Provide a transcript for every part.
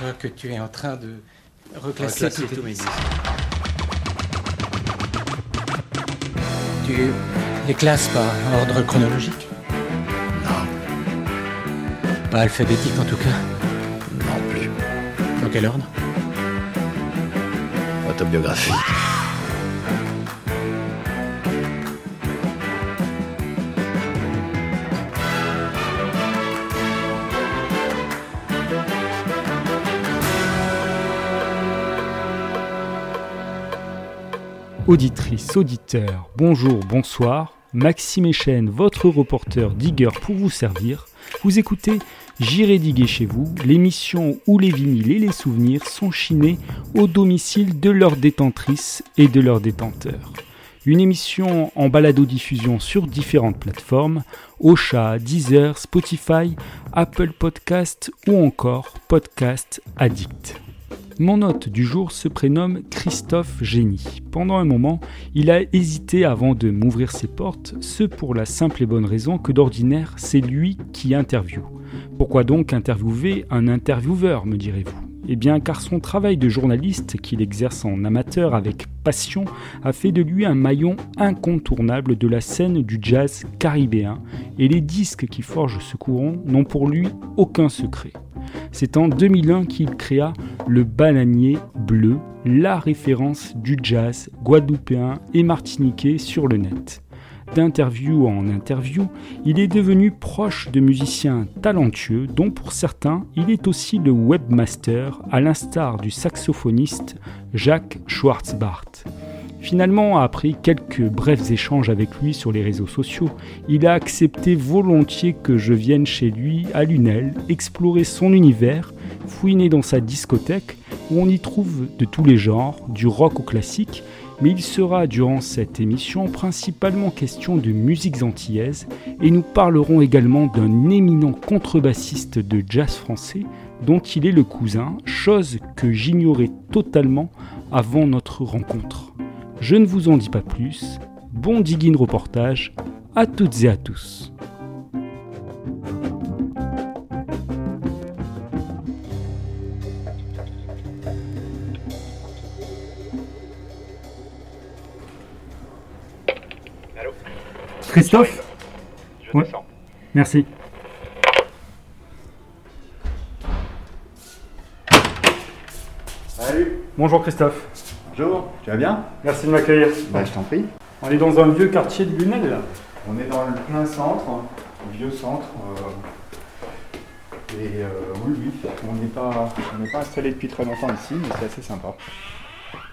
crois que tu es en train de reclasser, Reclasser tous mes mes disques. Tu les classes par ordre chronologique Non, Pas alphabétique en tout cas. non plus. Dans quel ordre? Autobiographie. Auditrices, auditeurs, bonjour, bonsoir. Maxime Echen, votre reporter digger pour vous servir. Vous écoutez J'irai diguer chez vous, l'émission où les vinyles et les souvenirs sont chinés au domicile de leurs détentrices et de leurs détenteurs. Une émission en balado-diffusion sur différentes plateformes, Ocha, Deezer, Spotify, Apple Podcast ou encore Podcast Addict. Mon hôte du jour se prénomme Christophe Génie. Pendant un moment, il a hésité avant de m'ouvrir ses portes, ce pour la simple et bonne raison que d'ordinaire, c'est lui qui interviewe. Pourquoi donc interviewer un intervieweur, me direz-vous? Eh bien car son travail de journaliste, qu'il exerce en amateur avec passion, a fait de lui un maillon incontournable de la scène du jazz caribéen, et les disques qui forgent ce courant n'ont pour lui aucun secret. C'est en 2001 qu'il créa le Bananier Bleu, la référence du jazz guadeloupéen et martiniquais sur le net. D'interview en interview, il est devenu proche de musiciens talentueux dont pour certains il est aussi le webmaster à l'instar du saxophoniste Jacques Schwartzbart. Finalement, après quelques brefs échanges avec lui sur les réseaux sociaux, il a accepté volontiers que je vienne chez lui à Lunel, explorer son univers, fouiner dans sa discothèque où on y trouve de tous les genres, du rock au classique, mais il sera durant cette émission principalement question de musiques antillaises et nous parlerons également d'un éminent contrebassiste de jazz français dont il est le cousin, chose que j'ignorais totalement avant notre rencontre. Je ne vous en dis pas plus. Bon digging reportage à toutes et à tous. Christophe Je Ouais. descends. Merci. Salut, Bonjour Christophe. bonjour, tu vas bien? Merci de m'accueillir. Bah je t'en prie. On est dans un vieux quartier de Lunel. On est dans le plein centre, le vieux centre. euh, et euh, oui, oui, on n'est pas, on n'est pas installé depuis très longtemps ici, mais c'est assez sympa.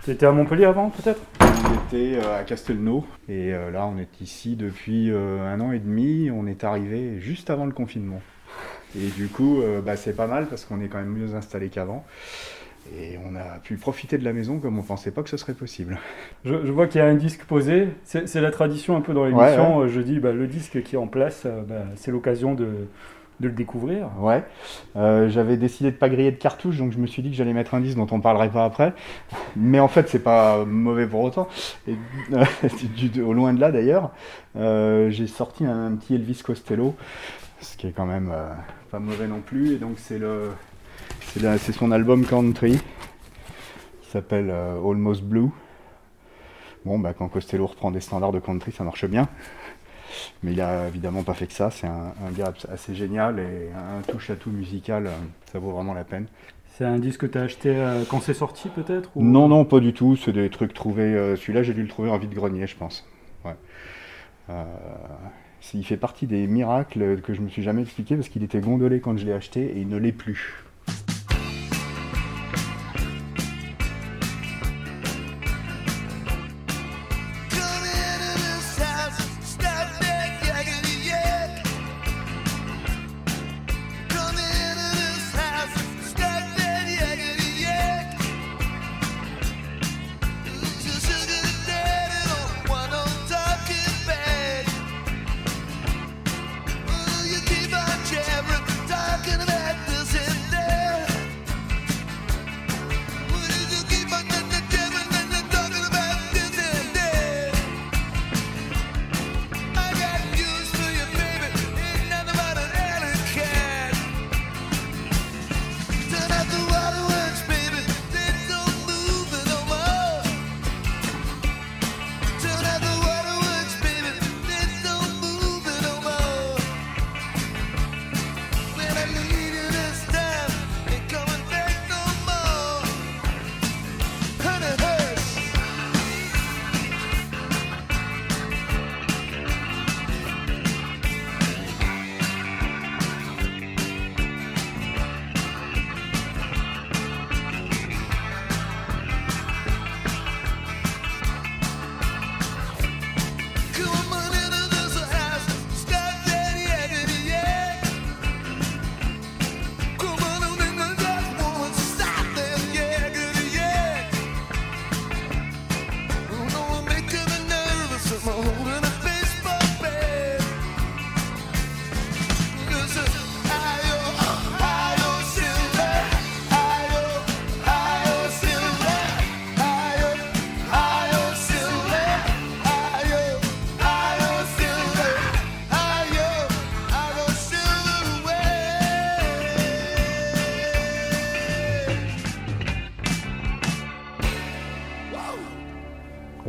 Tu étais à Montpellier avant peut-être? On était euh, à Castelnau et euh, là on est ici depuis euh, un an et demi. On est arrivé juste avant le confinement. Et du coup, bah, c'est pas mal parce qu'on est quand même mieux installé qu'avant. Et on a pu profiter de la maison comme on pensait pas que ce serait possible. je, je vois qu'il y a un disque posé. C'est la tradition un peu dans l'émission. Je dis bah, le disque qui est en place, bah, c'est l'occasion de, de le découvrir. Ouais, Euh, j'avais décidé de pas griller de cartouches, donc je me suis dit que j'allais mettre un disque dont on parlerait pas après. Mais en fait, c'est pas mauvais pour autant. Et, euh, du- au loin de là d'ailleurs, euh, j'ai sorti un, petit Elvis Costello, ce qui est quand même pas mauvais non plus. Et donc c'est le, c'est son album Country, qui s'appelle Almost Blue. Bon, bah quand Costello reprend des standards de country, ça marche bien. Mais il a évidemment pas fait que ça. C'est un, un gars assez génial et un touche à tout musical. euh, Ça vaut vraiment la peine. C'est un disque que tu as acheté euh, quand c'est sorti peut-être ou- Non, non, pas du tout. C'est des trucs trouvés. euh, Celui-là, j'ai dû le trouver en vide-grenier, je pense. Ouais. Euh, il fait partie des miracles que je me suis jamais expliqué parce qu'il était gondolé quand je l'ai acheté et il ne l'est plus.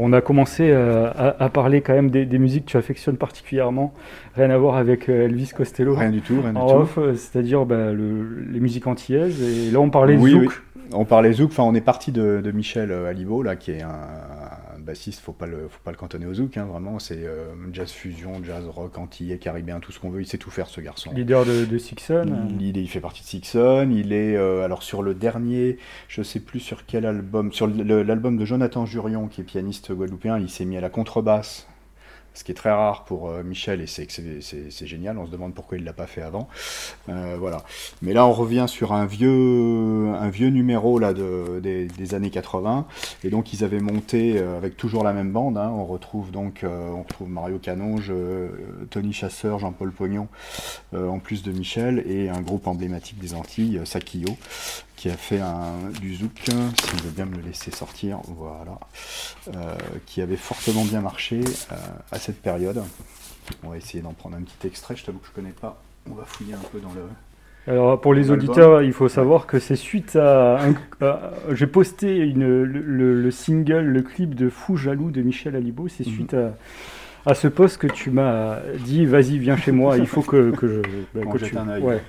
On a commencé euh, à, à parler quand même des, des musiques que tu affectionnes particulièrement, rien à voir avec euh, Elvis Costello. Rien du tout, rien du en tout. euh, c'est-à-dire bah, le- les musiques antillaises. Et là, on parlait Oui, zouk. oui. On parlait zouk, enfin on est parti de, de Michel Alibo, là, qui est un bassiste, faut pas le, faut pas le cantonner au zouk, hein, vraiment, c'est euh, jazz fusion, jazz rock, antillais, caribéen, tout ce qu'on veut, il sait tout faire ce garçon. Leader de, de Sixon. Il, il il fait partie de Sixon, il est euh, alors sur le dernier, je sais plus sur quel album, sur l'album de Jonathan Jurion, qui est pianiste guadeloupéen, il s'est mis à la contrebasse, ce qui est très rare pour euh, Michel et c'est génial, on se demande pourquoi il l'a pas fait avant. Euh, voilà. Mais là on revient sur un vieux, un vieux numéro là de, des, années 80 et donc ils avaient monté euh, avec toujours la même bande. hein. on retrouve donc Mario Canonge, Tony Chasseur, Jean-Paul Pognon en plus de Michel, et un groupe emblématique des Antilles, Sakio, qui a fait un, du zouk, s'il veut bien me le laisser sortir, voilà, euh, qui avait fortement bien marché euh, à cette période. On va essayer d'en prendre un petit extrait, je t'avoue que je connais pas, on va fouiller un peu dans le... Alors pour les auditeurs, il faut savoir que c'est suite à... J'ai posté une, le, le- le single, le clip de Fou Jaloux de Michel Alibo. C'est Mhm. suite à, à ce post que tu m'as dit, vas-y, viens chez moi, il faut que, que je... bah, que tu- un œil. ouais.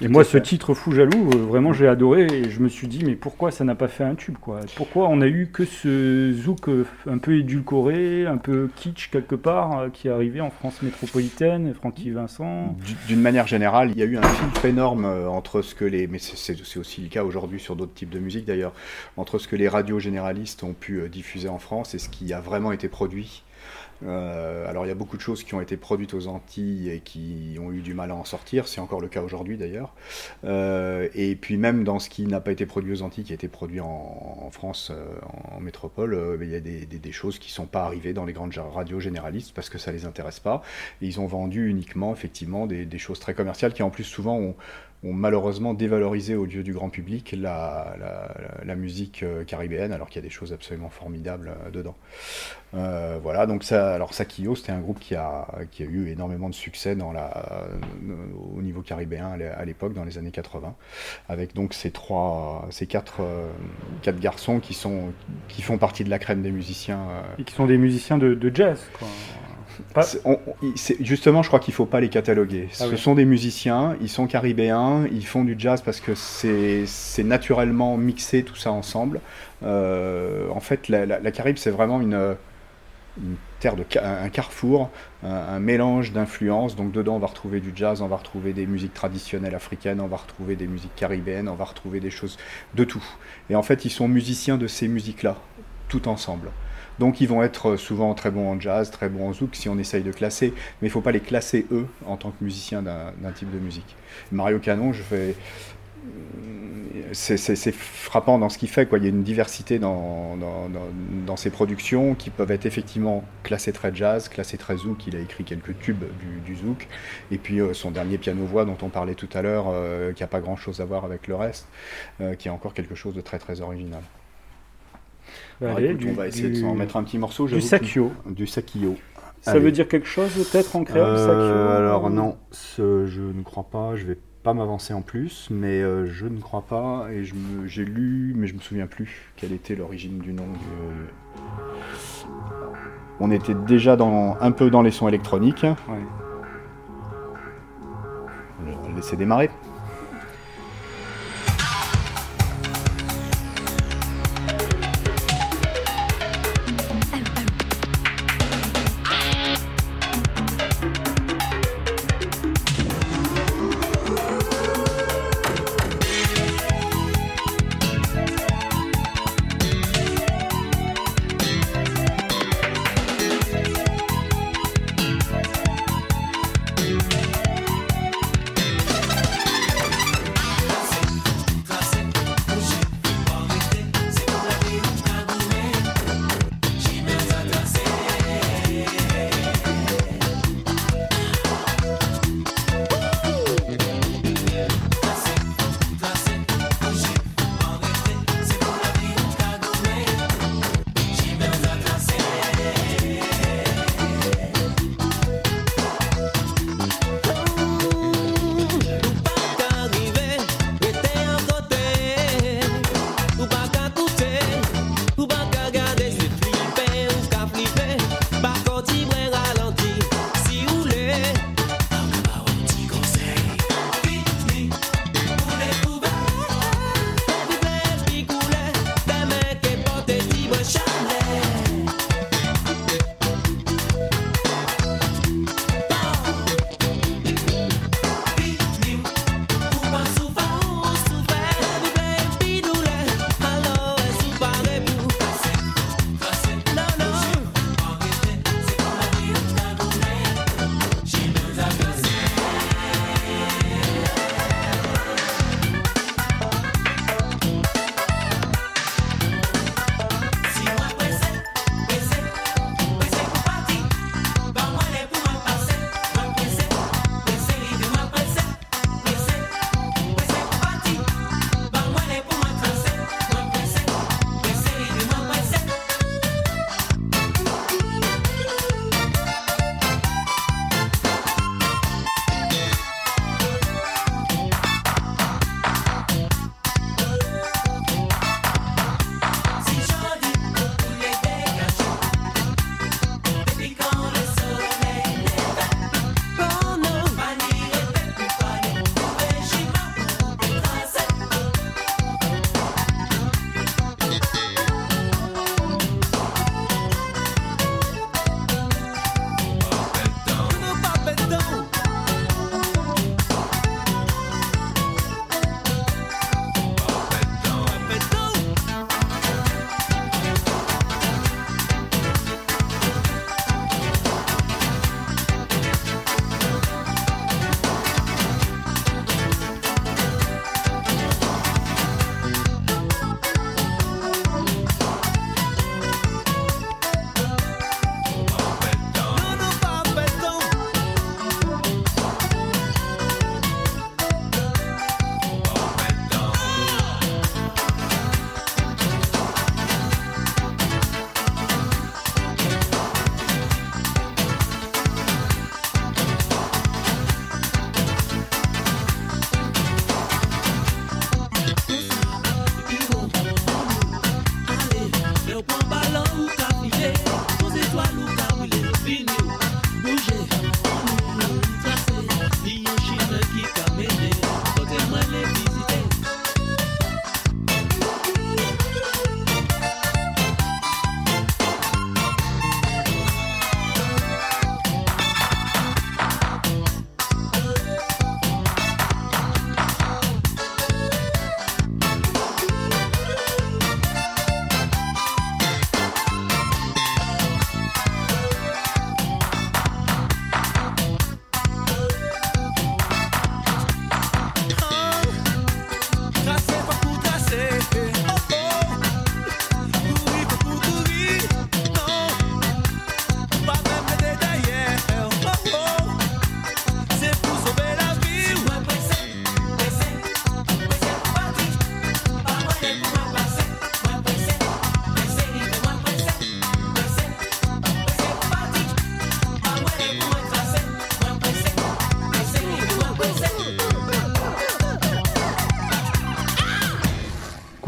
Et moi, ce titre Fou Jaloux, euh, vraiment, j'ai adoré et je me suis dit, mais pourquoi ça n'a pas fait un tube quoi? Pourquoi on a eu que ce zouk euh, un peu édulcoré, un peu kitsch quelque part, euh, qui est arrivé en France métropolitaine, Francky Vincent? Du- D'une manière générale, il y a eu un filtre énorme entre ce que les, mais c'est- aussi le cas aujourd'hui sur d'autres types de musique d'ailleurs, entre ce que les radios généralistes ont pu diffuser en France et ce qui a vraiment été produit. Euh, alors il y a beaucoup de choses qui ont été produites aux Antilles et qui ont eu du mal à en sortir, c'est encore le cas aujourd'hui d'ailleurs. Euh, et puis même dans ce qui n'a pas été produit aux Antilles, qui a été produit en, France, euh, en, métropole, il y a des, choses qui ne sont pas arrivées dans les grandes radios généralistes parce que ça les intéresse pas. Ils ont vendu uniquement effectivement des, des choses très commerciales qui en plus souvent ont, ont malheureusement dévalorisé aux yeux du grand public la, la- musique euh, caribéenne alors qu'il y a des choses absolument formidables euh, dedans. Euh, voilà, donc ça, alors Sakio, c'était un groupe qui a, qui a eu énormément de succès dans la, au niveau caribéen à l'é- à l'époque, dans les années 80, avec donc ces trois, ces quatre, quatre garçons qui sont, qui font partie de la crème des musiciens. et qui sont des musiciens de, de jazz. Quoi. On- justement, je crois qu'il faut pas les cataloguer. Ah Ce oui. sont des musiciens, ils sont caribéens, ils font du jazz parce que c'est naturellement mixé tout ça ensemble. Euh, en fait, la, la- c'est vraiment une, une terre de un carrefour, un, un mélange d'influences. Donc dedans, on va retrouver du jazz, on va retrouver des musiques traditionnelles africaines, on va retrouver des musiques caribéennes, on va retrouver des choses de tout. Et en fait, ils sont musiciens de ces musiques-là, tout ensemble. Donc ils vont être souvent très bons en jazz, très bons en zouk si on essaye de classer, mais il ne faut pas les classer eux en tant que musiciens d'un type de musique. Mario Canon, je fais... C'est c'est- frappant dans ce qu'il fait, quoi. il y a une diversité dans, ses productions qui peuvent être effectivement classées très jazz, classées très zouk, il a écrit quelques tubes du, zouk, et puis euh, son dernier piano-voix dont on parlait tout à l'heure, euh, qui n'a pas grand-chose à voir avec le reste, euh, qui est encore quelque chose de très très original. Alors, Allez, écoute, du- on va essayer du- de s'en mettre un petit morceau. du que- sakio. Du sakio. Ça Allez. veut dire quelque chose peut-être en créole, Euh, sakio alors non, ce- je ne crois pas, je vais pas m'avancer en plus, mais euh, je ne crois pas, et je me- j'ai lu, mais je me souviens plus quelle était l'origine du nom. du- On était déjà dans, un peu dans les sons électroniques. Ouais. On va laisser démarrer.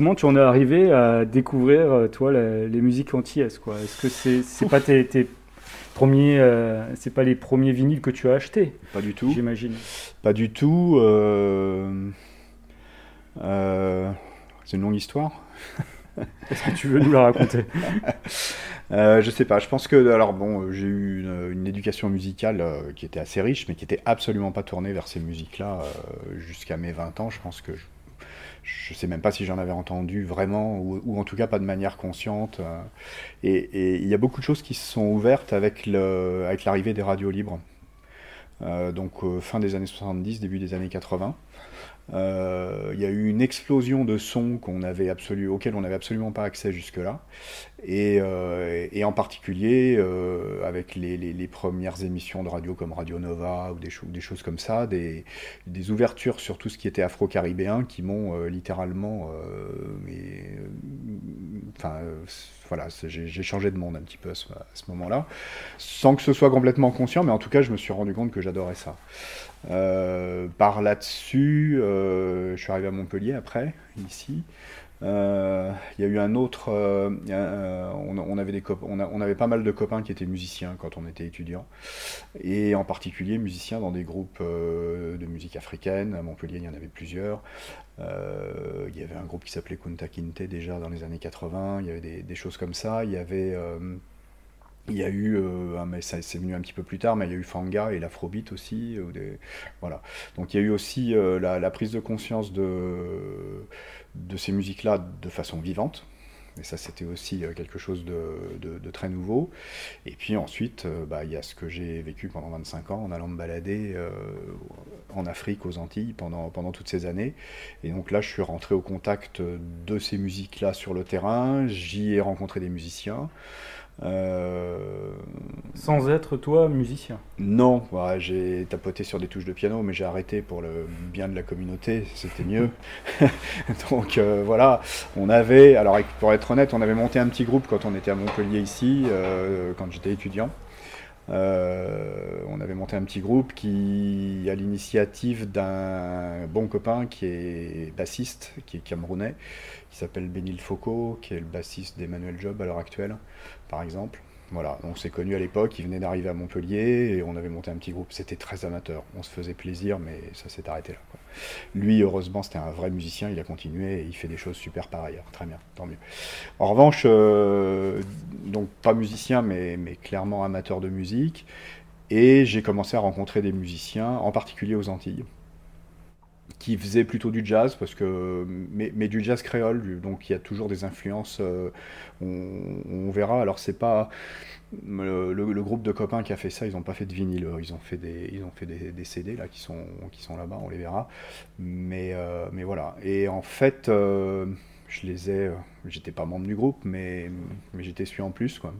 Comment tu en es arrivé à découvrir, euh, toi, la- les musiques antillaises, quoi Est-ce que c'est c'est pas tes, tes premiers, euh, c'est pas les premiers vinyles que tu as achetés, Pas du tout. j'imagine Pas du tout. euh, euh, C'est une longue histoire. Est-ce que tu veux nous la raconter? Euh, je sais pas, je pense que alors bon, j'ai eu une, une éducation musicale euh, qui était assez riche, mais qui était absolument pas tournée vers ces musiques-là euh, jusqu'à mes 20 ans. Je pense que je, je sais même pas si j'en avais entendu vraiment, ou, en tout cas pas de manière consciente. euh. et il y a beaucoup de choses qui se sont ouvertes avec l'arrivée des radios libres. Euh, donc euh, fin des années 70, début des années 80. Euh, Il y a eu une explosion de sons qu'on avait absolu, auxquels on n'avait absolument pas accès jusque-là. Et, euh, et en particulier euh, avec les, les- les premières émissions de radio comme Radio Nova ou des, cho- des choses comme ça, des, des ouvertures sur tout ce qui était afro-caribéen qui m'ont euh, littéralement... euh, euh, enfin, voilà, j'ai changé de monde un petit peu à ce, ce moment-là, sans que ce soit complètement conscient, mais en tout cas, je me suis rendu compte que j'adorais ça. Euh, par là-dessus, euh, je suis arrivé à Montpellier après, ici. Euh, Il y a eu un autre. on, avait pas mal de copains qui étaient musiciens quand on était étudiant, et en particulier musiciens dans des groupes de musique africaine. À Montpellier, il y en avait plusieurs. Il y avait un groupe qui s'appelait Kunta Kinte déjà dans les années 80. Il y avait des, des choses comme ça. Il y avait. Euh, il y a eu, euh, mais ça c'est venu un petit peu plus tard, mais il y a eu Fanga et l'Afrobeat aussi. ou des- voilà. Donc il y a eu aussi euh, la, la prise de conscience de, de ces musiques-là de façon vivante. Et ça, c'était aussi euh, quelque chose de, de- de très nouveau. Et puis ensuite, euh, bah, il y a ce que j'ai vécu pendant 25 ans en allant me balader euh, en Afrique, aux Antilles, pendant, pendant toutes ces années. Et donc là, je suis rentré au contact de ces musiques-là sur le terrain. J'y ai rencontré des musiciens. Euh, Sans être toi musicien. non, ouais, j'ai tapoté sur des touches de piano, mais j'ai arrêté pour le bien de la communauté, c'était mieux. Donc euh, voilà, on avait, alors pour être honnête, on avait monté un petit groupe quand on était à Montpellier ici, euh, quand j'étais étudiant. On avait monté un petit groupe qui, à l'initiative d'un bon copain qui est bassiste, qui est camerounais, qui s'appelle Benil Foko, qui est le bassiste d'Emmanuel Job à l'heure actuelle, par exemple. Voilà, on s'est connus à l'époque, il venait d'arriver à Montpellier et on avait monté un petit groupe. C'était très amateur, on se faisait plaisir, mais ça s'est arrêté là. Lui, heureusement, c'était un vrai musicien, il a continué et il fait des choses super par ailleurs. Très bien, tant mieux. En revanche, euh, donc pas musicien, mais clairement amateur de musique. Et j'ai commencé à rencontrer des musiciens, en particulier aux Antilles, qui faisaient plutôt du jazz, parce que, mais, mais du jazz créole, donc il y a toujours des influences, euh, on, verra. Alors c'est pas le, groupe de copains qui a fait ça, ils n'ont pas fait de vinyle, ils ont fait des, ils ont fait des, des CD là qui sont, qui sont là-bas, on les verra. Mais, euh, mais voilà. Et en fait, euh, je les ai, j'étais pas membre du groupe, mais, mais j'étais celui en plus, quoi.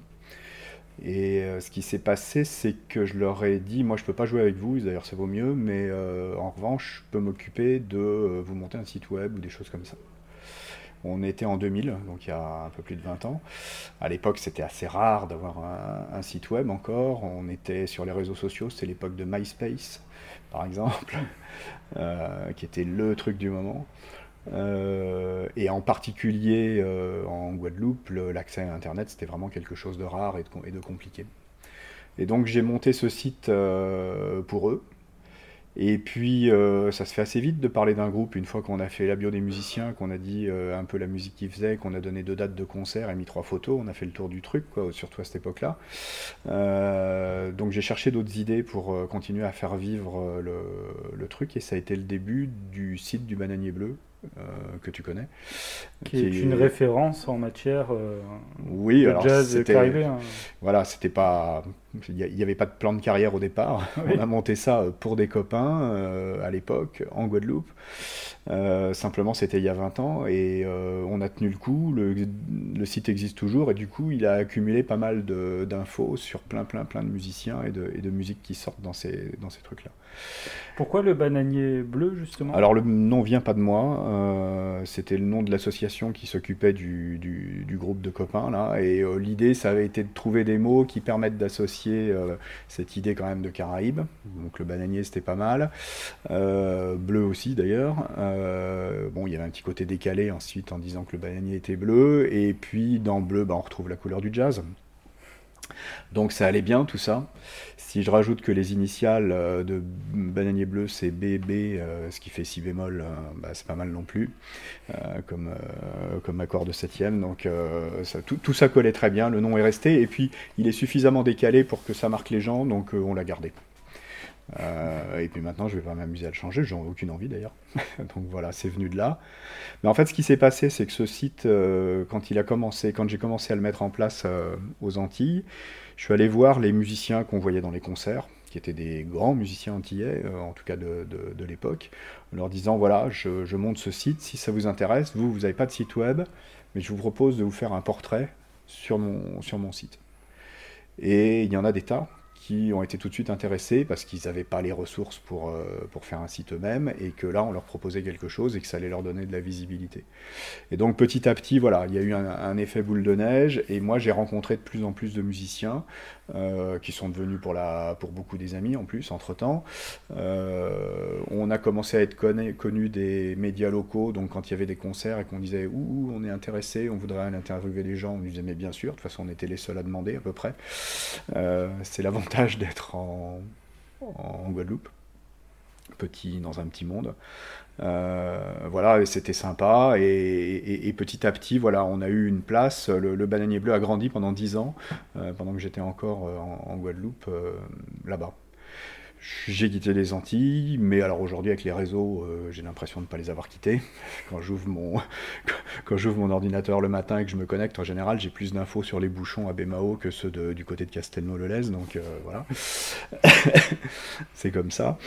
Et euh, ce qui s'est passé, c'est que je leur ai dit, moi je peux pas jouer avec vous, d'ailleurs ça vaut mieux, mais euh, en revanche, je peux m'occuper de euh, vous monter un site web ou des choses comme ça. On était en 2000, donc il y a un peu plus de 20 ans. À l'époque, c'était assez rare d'avoir un, un site web encore. On était sur les réseaux sociaux, c'était l'époque de MySpace, par exemple, qui était le truc du moment. Euh, et en particulier euh, en Guadeloupe, l'accès à Internet, c'était vraiment quelque chose de rare et de, compliqué. Et donc j'ai monté ce site euh, pour eux. Et puis ça se fait assez vite de parler d'un groupe une fois qu'on a fait la bio des musiciens, qu'on a dit un peu la musique qu'ils faisaient, qu'on a donné deux dates de concert et mis trois photos, on a fait le tour du truc, surtout à cette époque-là. Donc j'ai cherché d'autres idées pour continuer à faire vivre le, le truc et ça a été le début du site du Bananier Bleu que tu connais. Qui est une référence en matière euh, Oui, de alors jazz caribéen. voilà, c'était pas, il n'y avait pas de plan de carrière au départ. Oui. On a monté ça euh, pour des copains euh, à l'époque en Guadeloupe. Euh, simplement, c'était il y a 20 ans et euh, on a tenu le coup. Le, le site existe toujours et du coup, il a accumulé pas mal d'infos sur plein, plein, plein de musiciens et de, et de musique qui sortent dans ces, dans ces trucs-là. Pourquoi le bananier bleu, justement? Alors le nom vient pas de moi, euh, c'était le nom de l'association qui s'occupait du, du- groupe de copains là, et euh, l'idée ça avait été de trouver des mots qui permettent d'associer euh, cette idée quand même de Caraïbes. Donc le bananier c'était pas mal. Bleu aussi d'ailleurs. Bon, il y avait un petit côté décalé ensuite en disant que le bananier était bleu. Et puis dans bleu, bah, on retrouve la couleur du jazz. Donc ça allait bien tout ça. Si je rajoute que les initiales euh, de bananier bleu c'est BB, euh, ce qui fait si bémol, euh, bah, c'est pas mal non plus, comme, comme accord de septième. Donc tout, tout ça collait très bien, le nom est resté, et puis il est suffisamment décalé pour que ça marque les gens, donc on l'a gardé. Euh, et puis maintenant, je vais pas m'amuser à le changer, j'en ai aucune envie d'ailleurs. Donc voilà, c'est venu de là. Mais en fait, ce qui s'est passé, c'est que ce site, euh, quand il a commencé, quand j'ai commencé à le mettre en place euh, aux Antilles, je suis allé voir les musiciens qu'on voyait dans les concerts, qui étaient des grands musiciens antillais, en tout cas de, l'époque, en leur disant voilà, je, je monte ce site, si ça vous intéresse, vous, vous n'avez pas de site web, mais je vous propose de vous faire un portrait sur mon site. Et il y en a des tas ont été tout de suite intéressés parce qu'ils n'avaient pas les ressources pour, euh, pour faire un site eux-mêmes et que là on leur proposait quelque chose et que ça allait leur donner de la visibilité. Et donc petit à petit, voilà, il y a eu un, effet boule de neige et moi j'ai rencontré de plus en plus de musiciens euh, qui sont devenus pour, la, pour beaucoup des amis en plus entre-temps. Euh, on a commencé à être connu, connu des médias locaux, donc quand il y avait des concerts et qu'on disait ouh, on est intéressé, on voudrait interviewer les gens, on nous disait mais bien sûr, de toute façon on était les seuls à demander à peu près. C'est l'avantage d'être en, Guadeloupe, petit dans un petit monde. Euh, voilà, c'était sympa. Et, et- et petit à petit, voilà, on a eu une place. Le, bananier bleu a grandi pendant 10 ans, euh, pendant que j'étais encore euh, en, Guadeloupe, là-bas. J'ai quitté les Antilles, mais alors aujourd'hui avec les réseaux, euh, j'ai l'impression de ne pas les avoir quittés. Quand j'ouvre mon, quand j'ouvre mon ordinateur le matin et que je me connecte, en général, j'ai plus d'infos sur les bouchons à Bémao que ceux du côté de Castelnau-le-Lez, donc euh, voilà. c'est comme ça.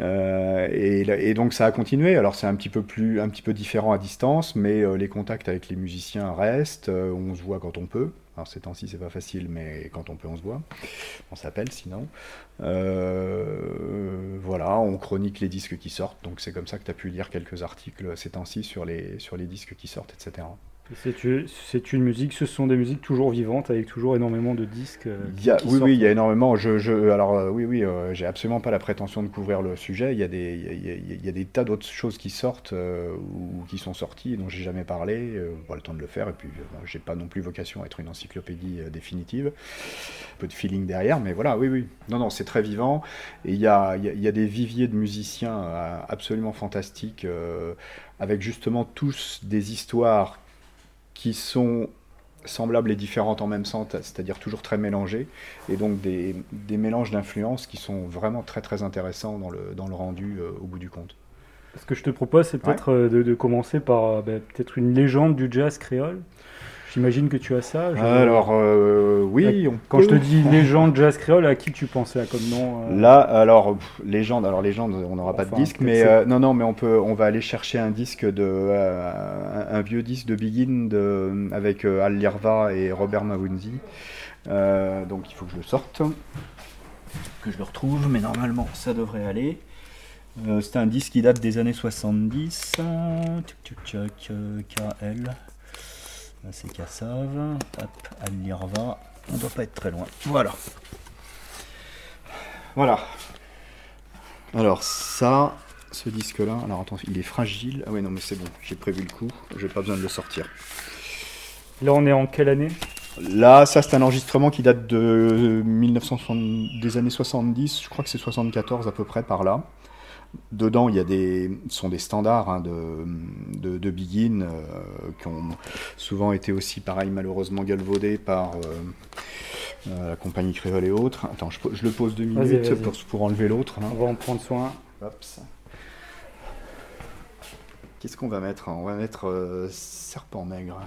Euh, et, et donc ça a continué. Alors c'est un petit peu plus, un petit peu différent à distance, mais les contacts avec les musiciens restent. on se voit quand on peut. Alors ces temps-ci c'est pas facile, mais quand on peut on se voit. On s'appelle sinon. Euh, voilà, on chronique les disques qui sortent. Donc c'est comme ça que tu as pu lire quelques articles ces temps-ci sur les disques qui sortent, etc. C'est une- musique, ce sont des musiques toujours vivantes avec toujours énormément de disques. euh, Il y a- qui oui, oui, il y a énormément. Je, je- alors, euh, oui, oui, euh, j'ai absolument pas la prétention de couvrir le sujet. Il y a des, il y a- il y des tas d'autres choses qui sortent ou qui sont sorties dont j'ai jamais parlé. Pas le temps de le faire. Et puis, j'ai pas non plus vocation à être une encyclopédie définitive. Un peu de feeling derrière, mais voilà, oui, oui. Non, non, c'est très vivant. Et il y a, il y a- des viviers de musiciens absolument fantastiques, avec justement tous des histoires qui sont semblables et différentes en même temps, c'est-à-dire toujours très mélangées, et donc des, des mélanges d'influences qui sont vraiment très très intéressants dans le, dans le rendu euh, au bout du compte. Ce que je te propose, c'est peut-être euh, de, de commencer par euh, ben, peut-être une légende du jazz créole. J'imagine que tu as ça. je- Alors euh, oui, on quand je te dis légende jazz créole, à qui tu pensais là, comme nom euh, Là, alors, pff, légende, alors légende, on n'aura pas de disque, mais euh, non, non, mais on peut, on va aller chercher un disque de, euh, un, un vieux disque de Begin de, avec euh, Al Lirva et Robert Mawunzi. Euh, donc il faut que je le sorte, que je le retrouve, mais normalement ça devrait aller. Euh, c'est un disque qui date des années 70. euh, Tchouk, tchouk, tchouk, euh, KL. Là, c'est Kassav. Hop, Al Lirva. On doit pas être très loin. Voilà. Voilà. Alors ça, ce disque-là, alors attends, il est fragile. Ah ouais non mais c'est bon, j'ai prévu le coup, j'ai pas besoin de le sortir. Là, on est en quelle année? Là, ça c'est un enregistrement qui date de 1960, des années 70, je crois que c'est 74 à peu près par là. Dedans, il y a des, sont des standards hein, de, de, de Begin euh, qui ont souvent été aussi, pareil, malheureusement galvaudés par euh, euh, la compagnie créole et autres. Attends, je, je le pose deux minutes pour, pour enlever l'autre. là. On va en prendre soin. Qu'est-ce qu'on va mettre On va mettre Serpent Maigre.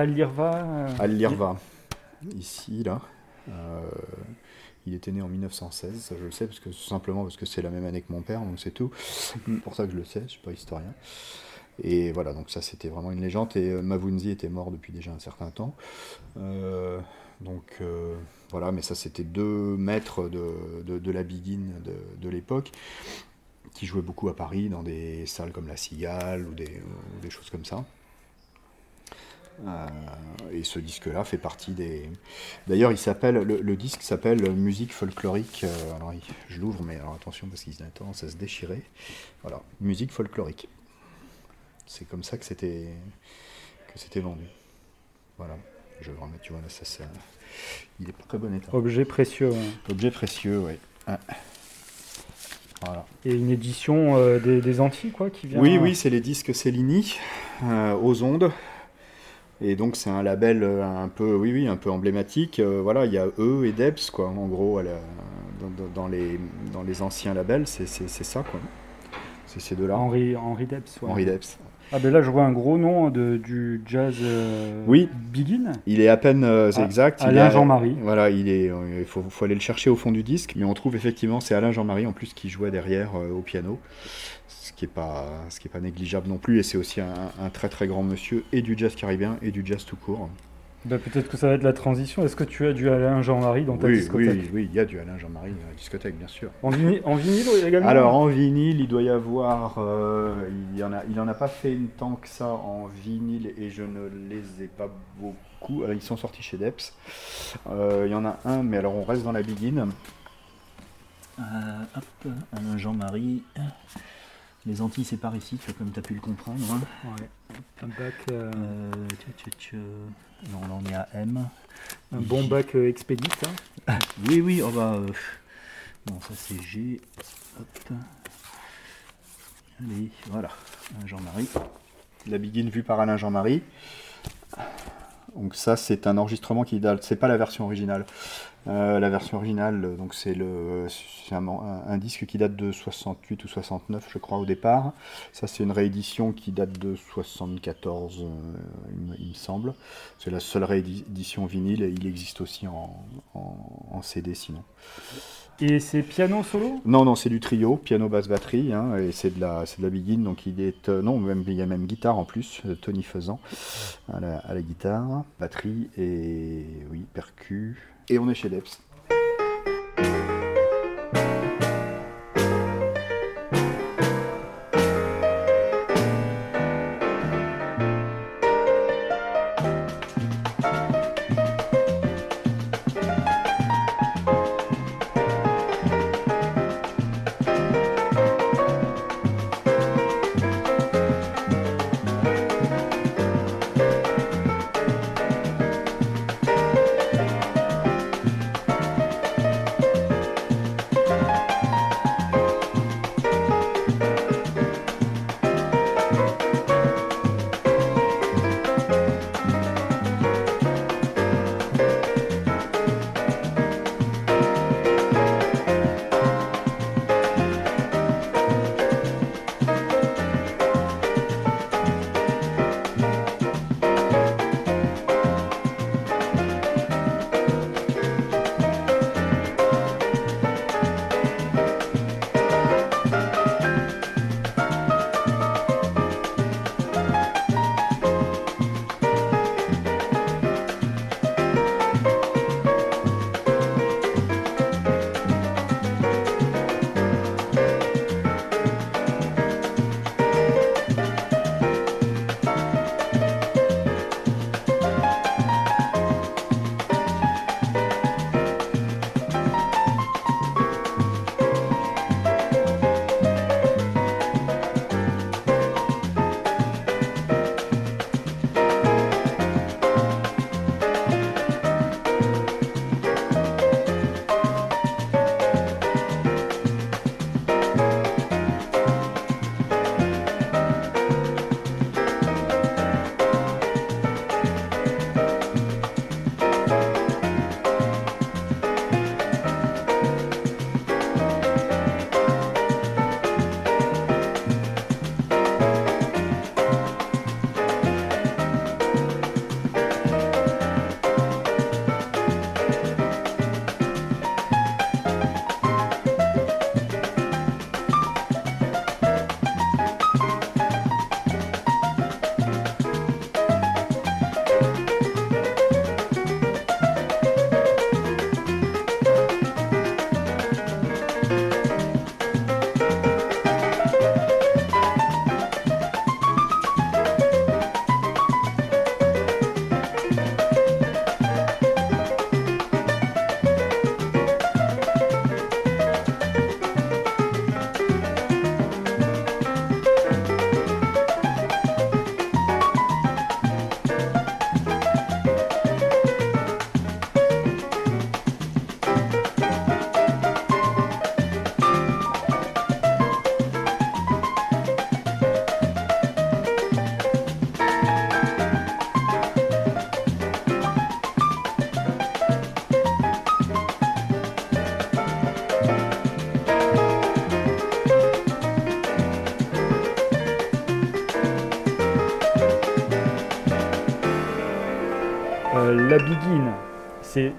Al Lirva. euh, Al Lirva, ici, là. Euh, il était né en 1916, ça je le sais, parce que, tout simplement parce que c'est la même année que mon père, donc c'est tout. C'est pour ça que je le sais, je suis pas historien. Et voilà, donc ça c'était vraiment une légende. Et euh, Mavunzi était mort depuis déjà un certain temps. Euh, donc euh, voilà, mais ça c'était deux maîtres de, de, de la biguine de, de l'époque qui jouaient beaucoup à Paris dans des salles comme la Cigale ou des, ou des choses comme ça. Euh, et ce disque-là fait partie des. D'ailleurs, il s'appelle le, le disque s'appelle Musique folklorique. euh, alors, je l'ouvre, mais alors attention parce qu'il a tendance à se déchirer. Voilà, musique folklorique. C'est comme ça que c'était que c'était vendu. Voilà. Je vais le remettre. Tu vois là, ça, ça- il est pas très bon état. Objet précieux. ouais. Objet précieux, oui. Voilà. Et une édition euh, des, des Antilles, quoi, qui vient. Oui, oui, c'est les disques Cellini euh, aux ondes. Et donc c'est un label euh, un peu, oui, oui, un peu emblématique. Euh, voilà, il y a eux et Debs, quoi, en gros, à la- dans, les, dans les anciens labels, c'est ça, quoi. C'est ces deux-là. Henri, Henri Debs. ouais. Henri Debs. Ah, ben là, je vois un gros nom de, du jazz. euh, Oui. Begin. Il est à peine, euh, c'est Ah, exact. Alain Jean-Marie. Voilà, il est, euh, il faut, faut aller le chercher au fond du disque, mais on trouve effectivement, c'est Alain Jean-Marie en plus qui jouait derrière euh, au piano, ce qui est pas, ce qui est pas négligeable non plus, et c'est aussi un, un très très grand monsieur et du jazz caribéen et du jazz tout court. Ben, Peut-être que ça va être la transition. Est-ce que tu as du Alain Jean-Marie dans ta Oui, discothèque oui, oui, il y a du Alain Jean-Marie dans la discothèque, bien sûr. En, vinyle, en vinyle également Alors en vinyle, il doit y avoir, euh, il y en a, il en a pas fait une tant que ça en vinyle et je ne les ai pas beaucoup. Alors, ils sont sortis chez Depps. Euh, il y en a un, mais alors on reste dans la begin. Euh, hop, Alain Jean-Marie. Les Antilles, c'est par ici, tu- comme tu as pu le comprendre. hein. Ouais. Un bac, euh, Euh. Non, là on est à M. un bon bac euh, expédite. hein. Oui, oui, oh bah. euh, Bon, ça c'est G. Hop. Allez, voilà. Alain Jean-Marie. La begin vue par Alain Jean-Marie. Donc ça, c'est un enregistrement qui date. C'est pas la version originale. Euh, la version originale, donc c'est le, un, un- disque qui date de 68 ou 69, je crois au départ. Ça, c'est une réédition qui date de 74, euh, il, me, semble. C'est la seule réédition vinyle. Et il existe aussi en, en- en CD sinon. Et c'est piano solo? Non, non, c'est du trio, piano, basse, batterie, hein, et c'est de la, c'est de la begin, donc il est, euh, non, même, il y a même guitare en plus, Tony Faisan à la, à la guitare, batterie et oui, percu, et on est chez Debs.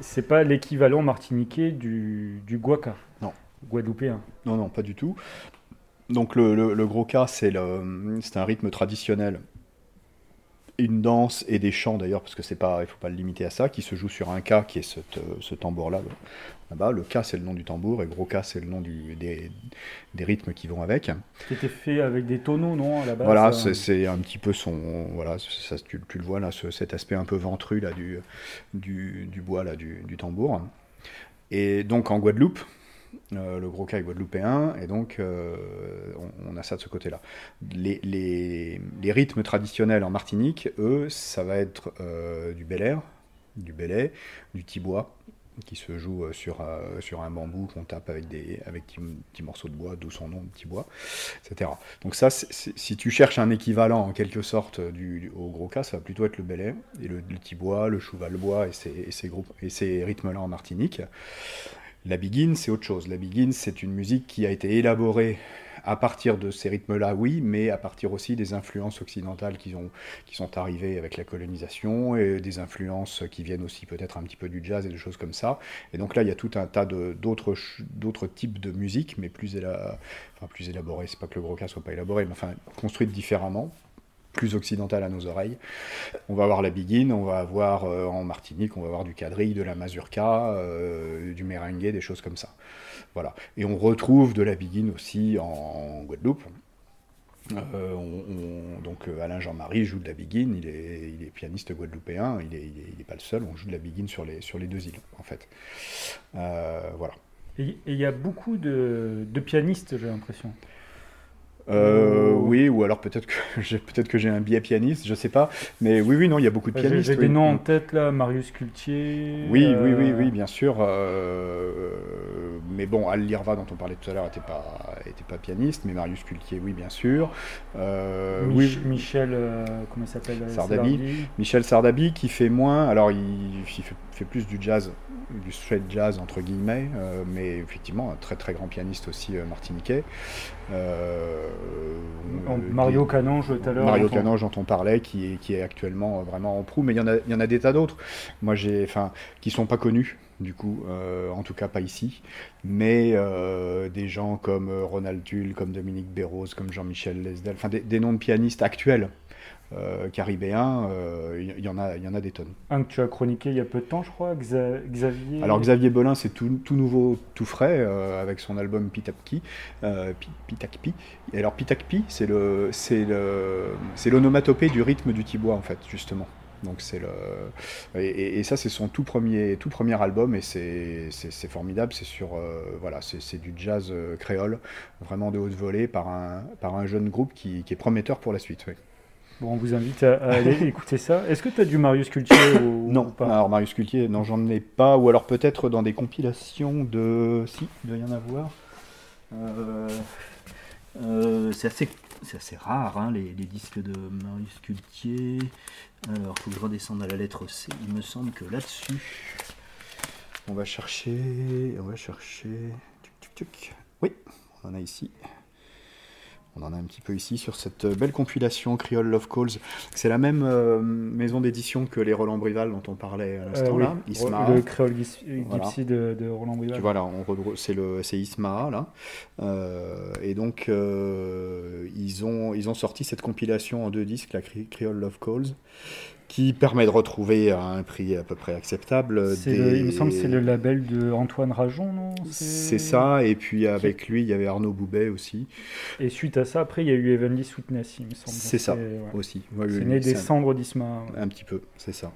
C'est pas l'équivalent martiniquais du, du guaca Non. Guadeloupéen. Non, non, pas du tout. Donc le, le- le gros cas, c'est un rythme traditionnel. Une danse et des chants d'ailleurs, parce que c'est pas, il faut pas le limiter à ça, qui se joue sur un cas qui est ce, ce tambour-là, le- là-bas. Le cas, c'est le nom du tambour, et gros cas, c'est le nom du- des, des rythmes qui vont avec. Qui était fait avec des tonneaux, non, à la base Voilà, euh, c'est c'est un petit peu son. Voilà, ça, tu, tu le vois là, ce- cet aspect un peu ventru là, du, du, du bois là, du, du tambour. Et donc en Guadeloupe, euh, le gros cas est guadeloupéen, et donc euh, on, a ça de ce côté-là. Les, rythmes traditionnels en Martinique, eux, ça va être euh, du bel air, du belay, du tibois qui se joue sur, un bambou qu'on tape avec des avec petits, morceaux de bois, d'où son nom, petit bois, etc. Donc ça, si tu cherches un équivalent en quelque sorte du, au gros cas, ça va plutôt être le belay et le, le tibois, le cheval-bois et ces, et ces groupes et ces rythmes-là en Martinique. La biguine, c'est autre chose. La biguine, c'est une musique qui a été élaborée à partir de ces rythmes-là, oui, mais à partir aussi des influences occidentales qui, ont, qui sont arrivées avec la colonisation et des influences qui viennent aussi peut-être un petit peu du jazz et des choses comme ça. Et donc là, il y a tout un tas d'autres types de musique, mais plus, éla- enfin, plus élaborées. C'est pas que le gros cas soit pas élaboré, mais enfin construites différemment plus occidentale à nos oreilles. On va avoir la biguine, on va avoir euh, en Martinique, on va avoir du quadrille, de la mazurka, euh, du merengue, des choses comme ça. Voilà. Et on retrouve de la biguine aussi en, Guadeloupe. Euh, on- on- donc Alain Jean-Marie joue de la biguine, il est, pianiste guadeloupéen, il n'est pas le seul, on joue de la biguine sur les, sur les deux îles en fait. Voilà. Et il y a beaucoup de, de pianistes, j'ai l'impression. Euh, Oh. Oui, ou alors peut-être que j'ai peut-être que j'ai un biais pianiste, je sais pas, mais oui, oui, non, il y a beaucoup de pianistes. j'ai oui. des noms en tête là, Marius Cultier. Oui, euh, oui, oui, oui, bien sûr. euh, mais bon, Al Lirva, dont on parlait tout à l'heure, n'était pas, était pas pianiste, mais Marius Cultier, oui, bien sûr. Euh, Mich- oui, Michel, euh, comment il s'appelle euh, Sardabi. Sardabi. Michel Sardabi, qui fait moins, alors il, il fait, fait plus du jazz, du straight jazz, entre guillemets, euh, mais effectivement, un très très grand pianiste aussi euh, martiniquais. Euh, euh, Mario Canonge tout à l'heure. Mario Canonge dont on parlait, qui est, qui est actuellement vraiment en proue, mais il y en a, il y en a des tas d'autres. Moi, j'ai, enfin, qui sont pas connus, du coup, euh, en tout cas pas ici, mais euh, des gens comme Ronald Tull, comme Dominique Béros, comme Jean-Michel Lesdal, enfin des, des noms de pianistes actuels. Euh, caribéens, euh, il y, y en a, il y en a des tonnes. Un que tu as chroniqué il y a peu de temps, je crois, Xa- Xavier. Alors Xavier Belin, c'est tout, tout nouveau, tout frais, euh, avec son album Pitapki, euh, Pi- Pitakpi. Et alors Pitakpi, c'est le, c'est le, c'est l'onomatopée du rythme du tibois en fait, justement. Donc c'est le, et, et- et ça c'est son tout premier, tout premier album et c'est, c'est, formidable. C'est sur, euh, voilà, c'est, du jazz euh, créole, vraiment de haute volée par un, par un jeune groupe qui, qui est prometteur pour la suite. oui. Bon, on vous invite à, à aller écouter ça. Est-ce que tu as du Marius Cultier ou, ou Non, pas alors Marius Cultier, non, j'en ai pas, ou alors peut-être dans des compilations de. Si, il doit y en avoir. Euh, euh, c'est assez, rare, hein, les, les disques de Marius Cultier. Alors, faut que je redescende à la lettre C. Il me semble que là-dessus, On va chercher, on va chercher. Tuc, tuc, tuc. Oui, on en a ici. On en a un petit peu ici sur cette belle compilation Creole Love Calls. C'est la même euh, maison d'édition que les Roland Brival dont on parlait à Euh, l'instant oui, là. Isma. Le créole Gis- Voilà. Gypsy de, de Roland Brival. Tu vois là, c'est le, c'est Isma là, Euh, et donc euh, ils ont ils ont sorti cette compilation en deux disques, la Cre- Creole Love Calls, qui permet de retrouver à un prix à peu près acceptable. C'est des- le- il me semble que c'est le label de Antoine Rajon, non? C'est ça, et puis avec lui il y avait Arnaud Boubet aussi, Et suite à ça, après, il y a eu Heavenly Sweetness, il me semble. C'est ça. ouais. aussi. Ouais, C'est né des cendres d'Isma. un petit peu, c'est ça.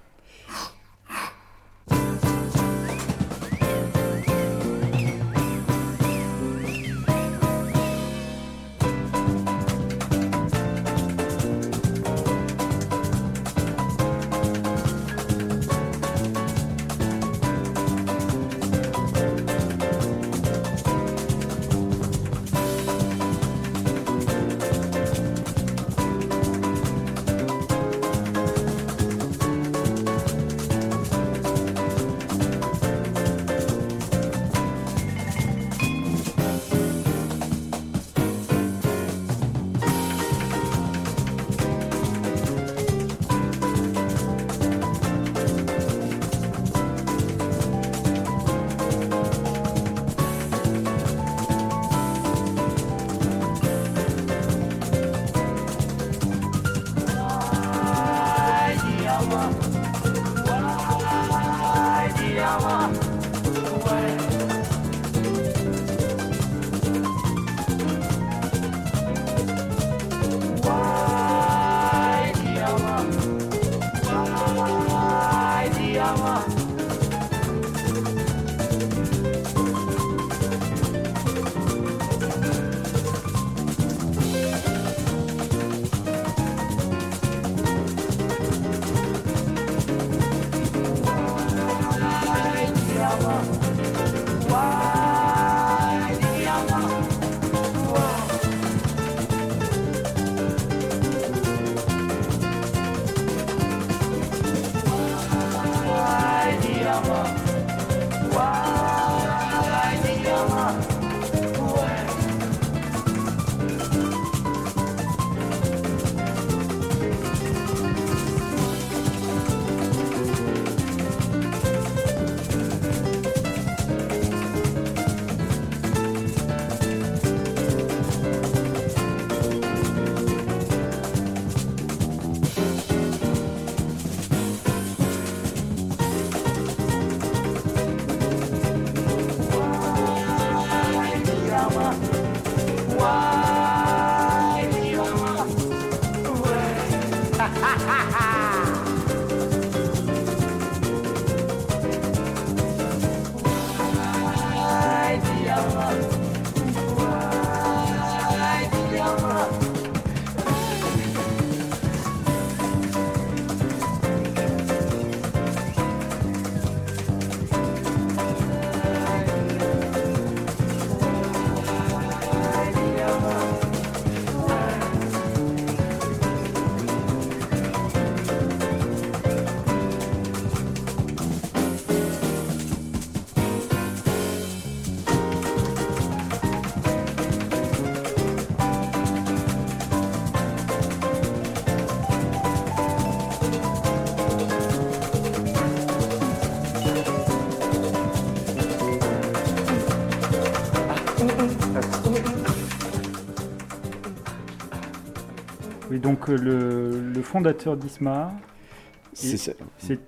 Oui, donc euh, le, le fondateur d'ISMA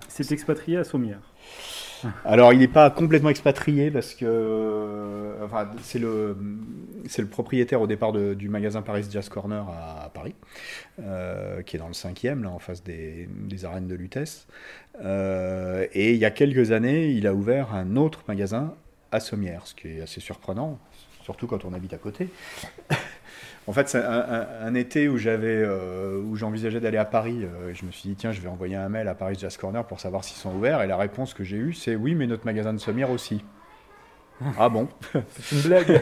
s'est expatrié à Sommières. Alors, il n'est pas complètement expatrié parce que euh, enfin, c'est le, le propriétaire au départ de- du magasin Paris Jazz Corner à, à Paris, euh, qui est dans le 5e, là, en face des, des arènes de Lutèce. Euh, et il y a quelques années, il a ouvert un autre magasin à Sommières, ce qui est assez surprenant, surtout quand on habite à côté. En fait, c'est un, un- un été où j'avais, euh, où j'envisageais d'aller à Paris. euh, et je me suis dit tiens, je vais envoyer un mail à Paris Jazz Corner pour savoir s'ils sont ouverts. Et la réponse que j'ai eue, c'est oui, mais notre magasin de Sommières aussi. ah bon C'est une blague.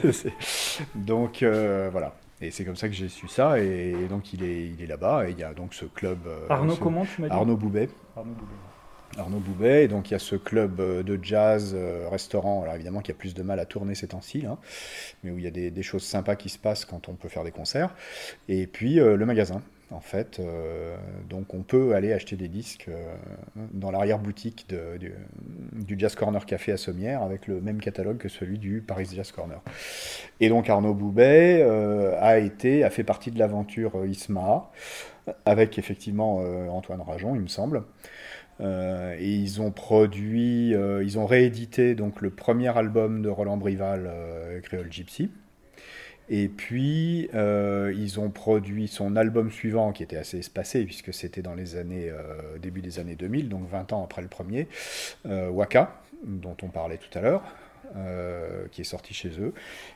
Donc euh, voilà. Et c'est comme ça que j'ai su ça. Et, donc il est, il est là-bas. Et il y a donc ce club. Arnaud, ce- comment tu m'as dit Arnaud Boubet. Arnaud Boubet. Arnaud Boubet, et donc il y a ce club euh, de jazz, euh, restaurant, alors évidemment qui a plus de mal à tourner ces temps-ci, là, mais où il y a des, choses sympas qui se passent quand on peut faire des concerts, et puis euh, le magasin, en fait, donc on peut aller acheter des disques dans l'arrière-boutique du, Jazz Corner Café à Sommières, avec le même catalogue que celui du Paris Jazz Corner. Et donc Arnaud Boubet a été, a fait partie de l'aventure ISMA, avec effectivement Antoine Rajon, il me semble. Euh, et ils ont produit, euh, ils ont réédité donc le premier album de Roland Brival, euh, Creole Gypsy. Et puis euh, ils ont produit son album suivant qui était assez espacé puisque c'était dans les années début des années 2000, donc 20 ans après le premier, Waka, dont on parlait tout à l'heure. qui est sorti chez eux.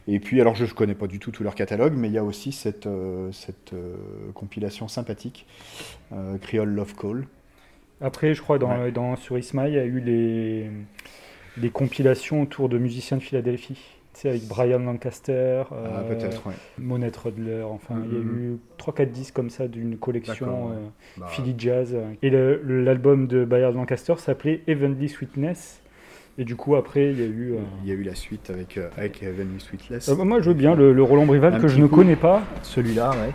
Et puis, alors je ne connais pas du tout tout leur catalogue, mais il y a aussi cette, compilation sympathique, Creole Love Call, Après, je crois, dans, Ouais. dans, sur Isma, il y a eu les, les compilations autour de musiciens de Philadelphie. Tu sais, avec Brian Lancaster, Ah, euh, ouais. Monette Rodler, enfin, il y a Mhm. eu 3-4 disques comme ça d'une collection ouais. euh, Bah, Philly Jazz. Et l'album de Bayard Lancaster s'appelait Heavenly Sweetness. Et du coup, après, il y a eu. euh, Il y a eu la suite avec, euh, avec Sweetless. euh, moi, je veux bien le, le Roland Brival Un que je ne coup. connais pas. Celui-là, ouais.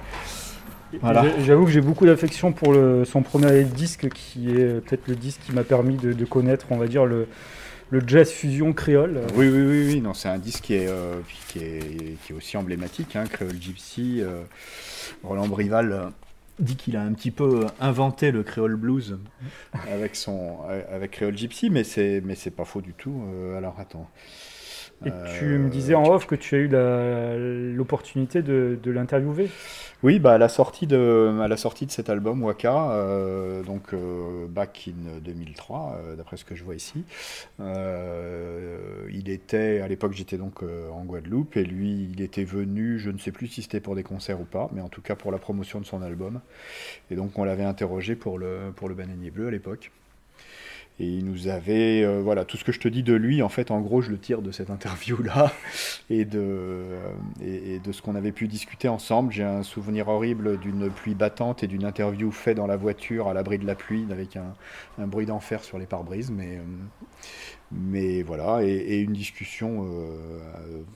Voilà. J'avoue que j'ai beaucoup d'affection pour le- son premier disque, qui est euh, peut-être le disque qui m'a permis de, de connaître, on va dire, le, le jazz fusion créole. Oui, oui, oui, oui. Non, c'est un disque qui est, euh, qui est, qui est aussi emblématique. Hein, Creole Gypsy. euh, Roland Brival dit qu'il a un petit peu inventé le Creole Blues avec, son, avec Creole Gypsy, mais c'est, mais c'est pas faux du tout. Euh, alors attends. Et Euh, tu me disais en off que tu as eu l'opportunité de, de l'interviewer. Oui, bah, à, la sortie de, à la sortie de cet album, Waka, euh, donc euh, back in 2003, euh, d'après ce que je vois ici, il était, à l'époque j'étais donc en Guadeloupe, et lui il était venu, je ne sais plus si c'était pour des concerts ou pas, mais en tout cas pour la promotion de son album. Et donc on l'avait interrogé pour le, pour le Bananier Bleu à l'époque. Et il nous avait, euh, voilà, tout ce que je te dis de lui, en fait, en gros, je le tire de cette interview-là et de, euh, et, de ce qu'on avait pu discuter ensemble. J'ai un souvenir horrible d'une pluie battante et d'une interview faite dans la voiture à l'abri de la pluie avec un, bruit d'enfer sur les pare-brises, mais, euh, voilà, et, une discussion,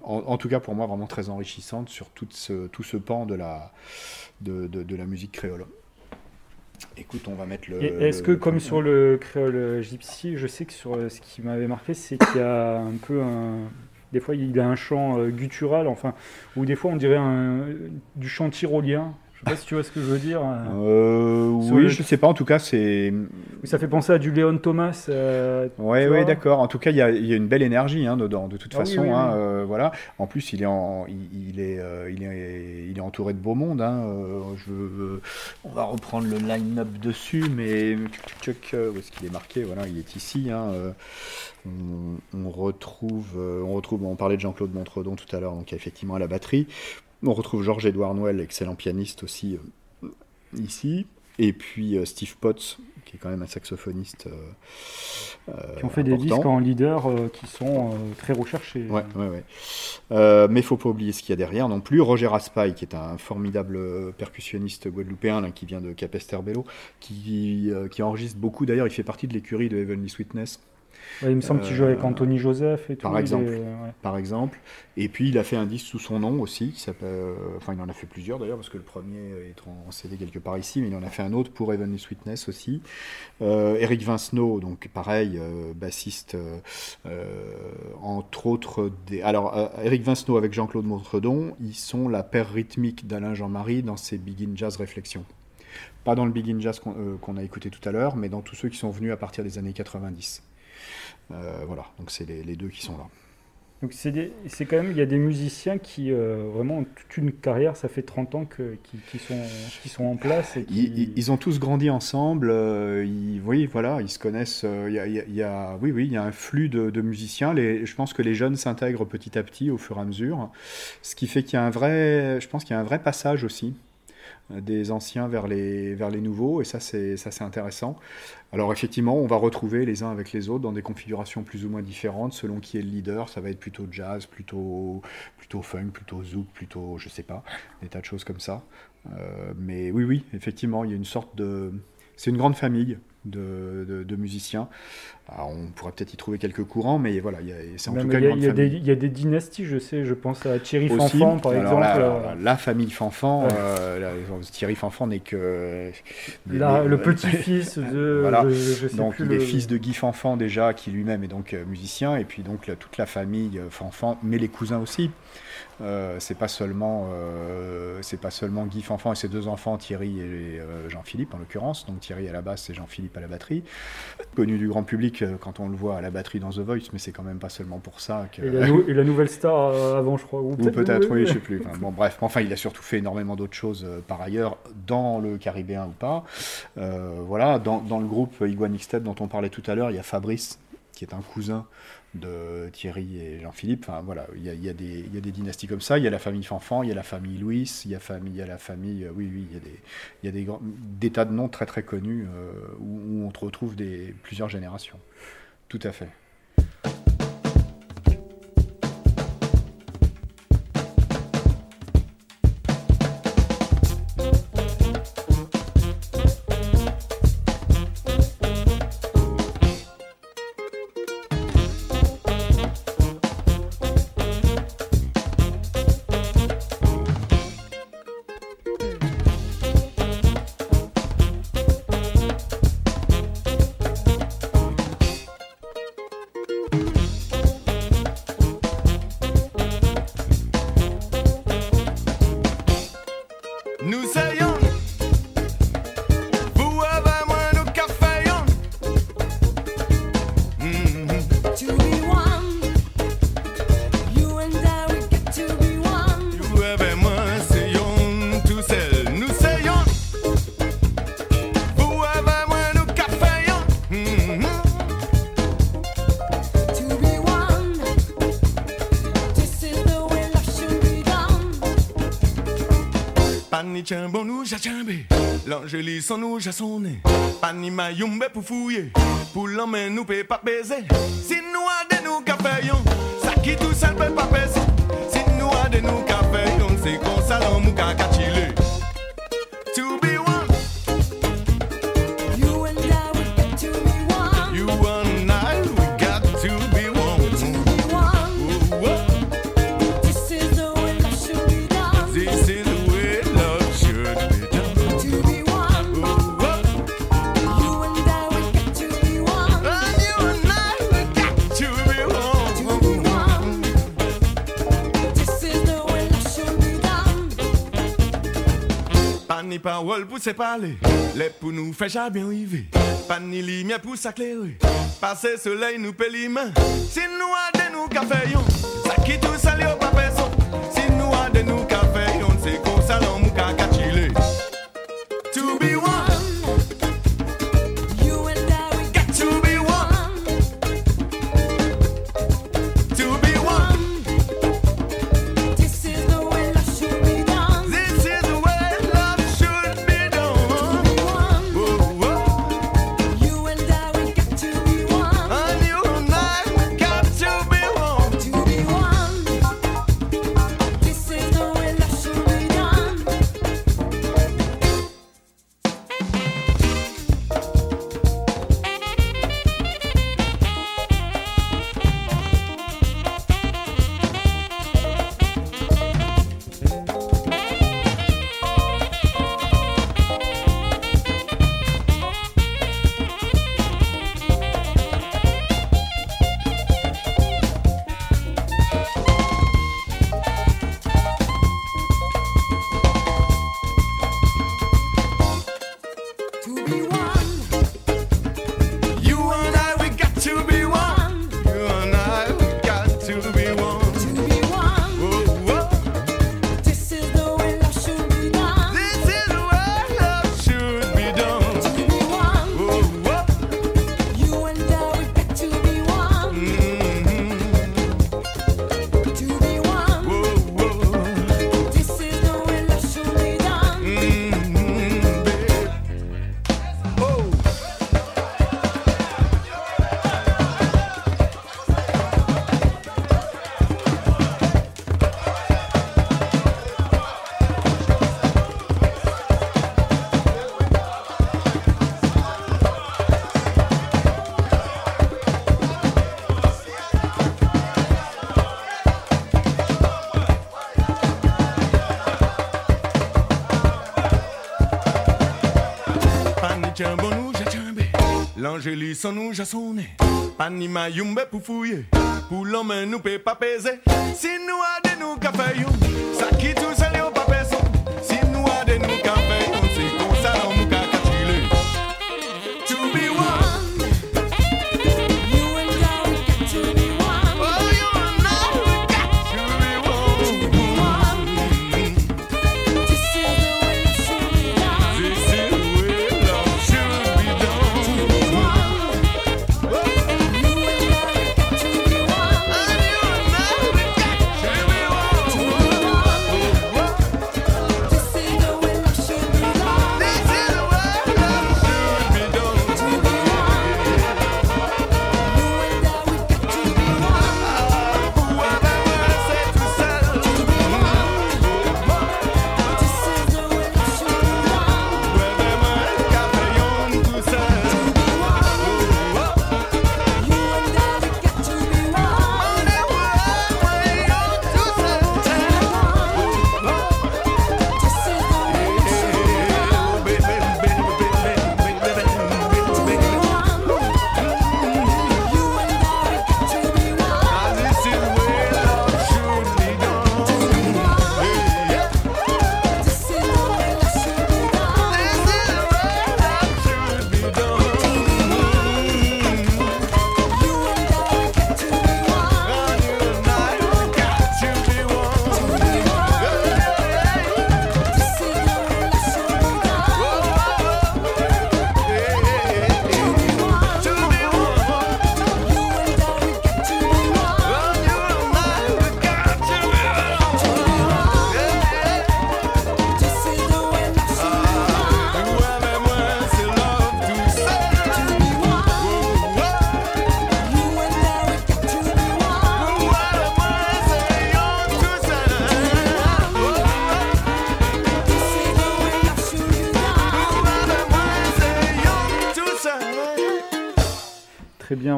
en, tout cas pour moi, vraiment très enrichissante sur tout ce, pan de la musique créole. Écoute, on va mettre le. Et Est-ce que, le- comme sur le créole gypsy, je sais que sur euh, ce qui m'avait marqué, c'est qu'il y a un peu un. Des fois, il a un chant euh, guttural, enfin, ou des fois, on dirait un, du chant tyrolien. Je sais pas si tu vois ce que je veux dire. euh. Euh, oui, le- je sais pas. En tout cas, c'est. Ça fait penser à du Léon Thomas. euh, Ouais, d'accord. En tout cas, il y a, il y a une belle énergie hein, dedans, de toute Ah façon. oui, hein, oui. euh, voilà. En plus, il est, en, il, il est, euh, il est, il est entouré de beau monde. Hein. je, on va reprendre le line-up dessus, mais où est-ce qu'il est marqué Voilà, il est ici. hein, on, on retrouve, on retrouve. On parlait de Jean-Claude Montredon tout à l'heure, donc effectivement à la batterie. On retrouve Georges-Édouard Noël, excellent pianiste aussi euh, ici. Et puis euh, Steve Potts, qui est quand même un saxophoniste. euh, qui ont fait des disques en leader qui sont très recherchés. Ouais, ouais, ouais. Euh, mais faut pas oublier ce qu'il y a derrière non plus. Roger Raspail, qui est un formidable percussionniste guadeloupéen, là, qui vient de Capesterre-Bello, qui, qui enregistre beaucoup. D'ailleurs, il fait partie de l'écurie de Heavenly Sweetness, Ouais, il me semble qu'il joue avec Euh, Anthony Joseph et tout. par est- exemple. ouais. par exemple. Et puis, il a fait un disque sous son nom aussi, qui s'appelle. euh, Enfin, il en a fait plusieurs d'ailleurs, parce que le premier est en CD quelque part ici, mais il en a fait un autre pour Heavenly Sweetness aussi. Euh, Eric Vincenot, donc pareil, euh, bassiste, euh, euh, entre autres. Des... Alors, euh, Eric Vincenot avec Jean-Claude Montredon, ils sont la paire rythmique d'Alain Jean-Marie dans ses Begin Jazz Réflexions. Pas dans le Begin Jazz qu'on euh, qu'on a écouté tout à l'heure, mais dans tous ceux qui sont venus à partir des années 90. Euh, voilà, donc c'est les, les deux qui sont là. Donc c'est quand même, il y a des musiciens qui euh, vraiment ont toute une carrière, ça fait 30 ans que, qui, qui sont, qui sont en place. Et qui... Ils, ont tous grandi ensemble. euh, ils, oui, voilà, ils se connaissent. euh, Il y a, il y a- il y a- oui, oui, il y a un flux de, de musiciens. Les, je pense que les jeunes s'intègrent petit à petit, au fur et à mesure, ce qui fait qu'il y a un vrai, je pense qu'il y a un vrai passage aussi des anciens vers les, vers les nouveaux, et ça c'est ça c'est intéressant. Alors effectivement, on va retrouver les uns avec les autres dans des configurations plus ou moins différentes selon qui est le leader. Ça va être plutôt jazz, plutôt plutôt funk, plutôt zouk, plutôt je sais pas, des tas de choses comme ça. Euh, mais oui, oui, effectivement, il y a une sorte de. C'est une grande famille de, de- de musiciens. Alors, on pourrait peut-être y trouver quelques courants, mais voilà, c'est en Non, tout cas il y une a- grande il y, a des- famille. il y a des dynasties, je sais, je pense à Thierry Aussi, Fanfan par exemple. euh, la famille Fanfan, Ouais. euh, Thierry Fanfan n'est que. la- le petit-fils de. Voilà. je, je sais Donc plus il est fils de Guy Fanfan déjà, qui lui-même est donc euh, musicien, et puis donc toute la famille Fanfan, mais les cousins aussi. Euh, c'est pas seulement euh, c'est pas seulement Guy Fanfan et ses deux enfants Thierry et Jean-Philippe en l'occurrence donc Thierry à la basse et Jean-Philippe à la batterie connu du grand public euh, quand on le voit à la batterie dans The Voice mais c'est quand même pas seulement pour ça que Et la, nou- et la nouvelle star euh, avant, je crois. Ou ou peut-être, oui, je sais plus. Enfin, bon, bref, enfin, il a surtout fait énormément d'autres choses euh, par ailleurs, dans le Caribéen ou pas. Euh, voilà, dans, dans le groupe Iguan Xtep dont on parlait tout à l'heure, il y a Fabrice, qui est un cousin de Thierry et Jean-Philippe. Enfin, voilà, il y, a, des, il des dynasties comme ça. Il y a la famille Fanfan, il y a la famille Louis, il y a, la famille. euh, oui, oui, il y a des, il grands- des tas de noms très très connus euh, où, où on retrouve des, plusieurs générations. Tout à fait. L'angélie son nous j'ai son nez Pani mayumbe pour fouiller. Pour l'homme nous peut pas baiser. Si nous a de nous café Ça qui tout seul peut pas baiser Si nous a nous café C'est qu'on salon ni parole pour séparer. Les pour nous fait jamais arriver. Pas ni lumière pour s'éclairer. Passer soleil nous péliments. Si nous a nous caféons, ça qui tout sale au pas personne. l'Evangeli san nou jasone Panima yon be pou fouye Pou l'omen nou pe Si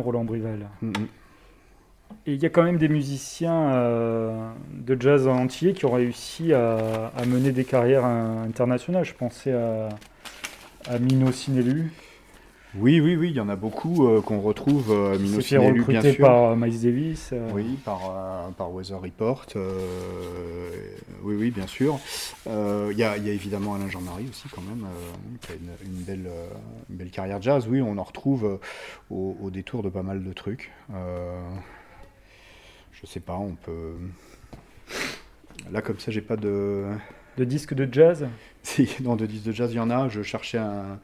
Roland Brival. Et il y a quand même des musiciens euh, de jazz entier qui ont réussi à, mener des carrières internationales. Je pensais à, Mino Sinelu, oui, oui, oui, il y en a beaucoup euh, qu'on retrouve euh, Mino fait bien sûr. par euh, Miles Davis. euh, Oui, par, par Weather Report. oui, oui, bien sûr. Il y, y a évidemment Alain Jean-Marie aussi, quand même, qui a une, une belle, une belle carrière jazz. Oui, on en retrouve au, au détour de pas mal de trucs. Je sais pas, on peut. Là, comme ça, j'ai pas de. De disques de jazz. Si, dans de disques de jazz, il y en a. Je cherchais un,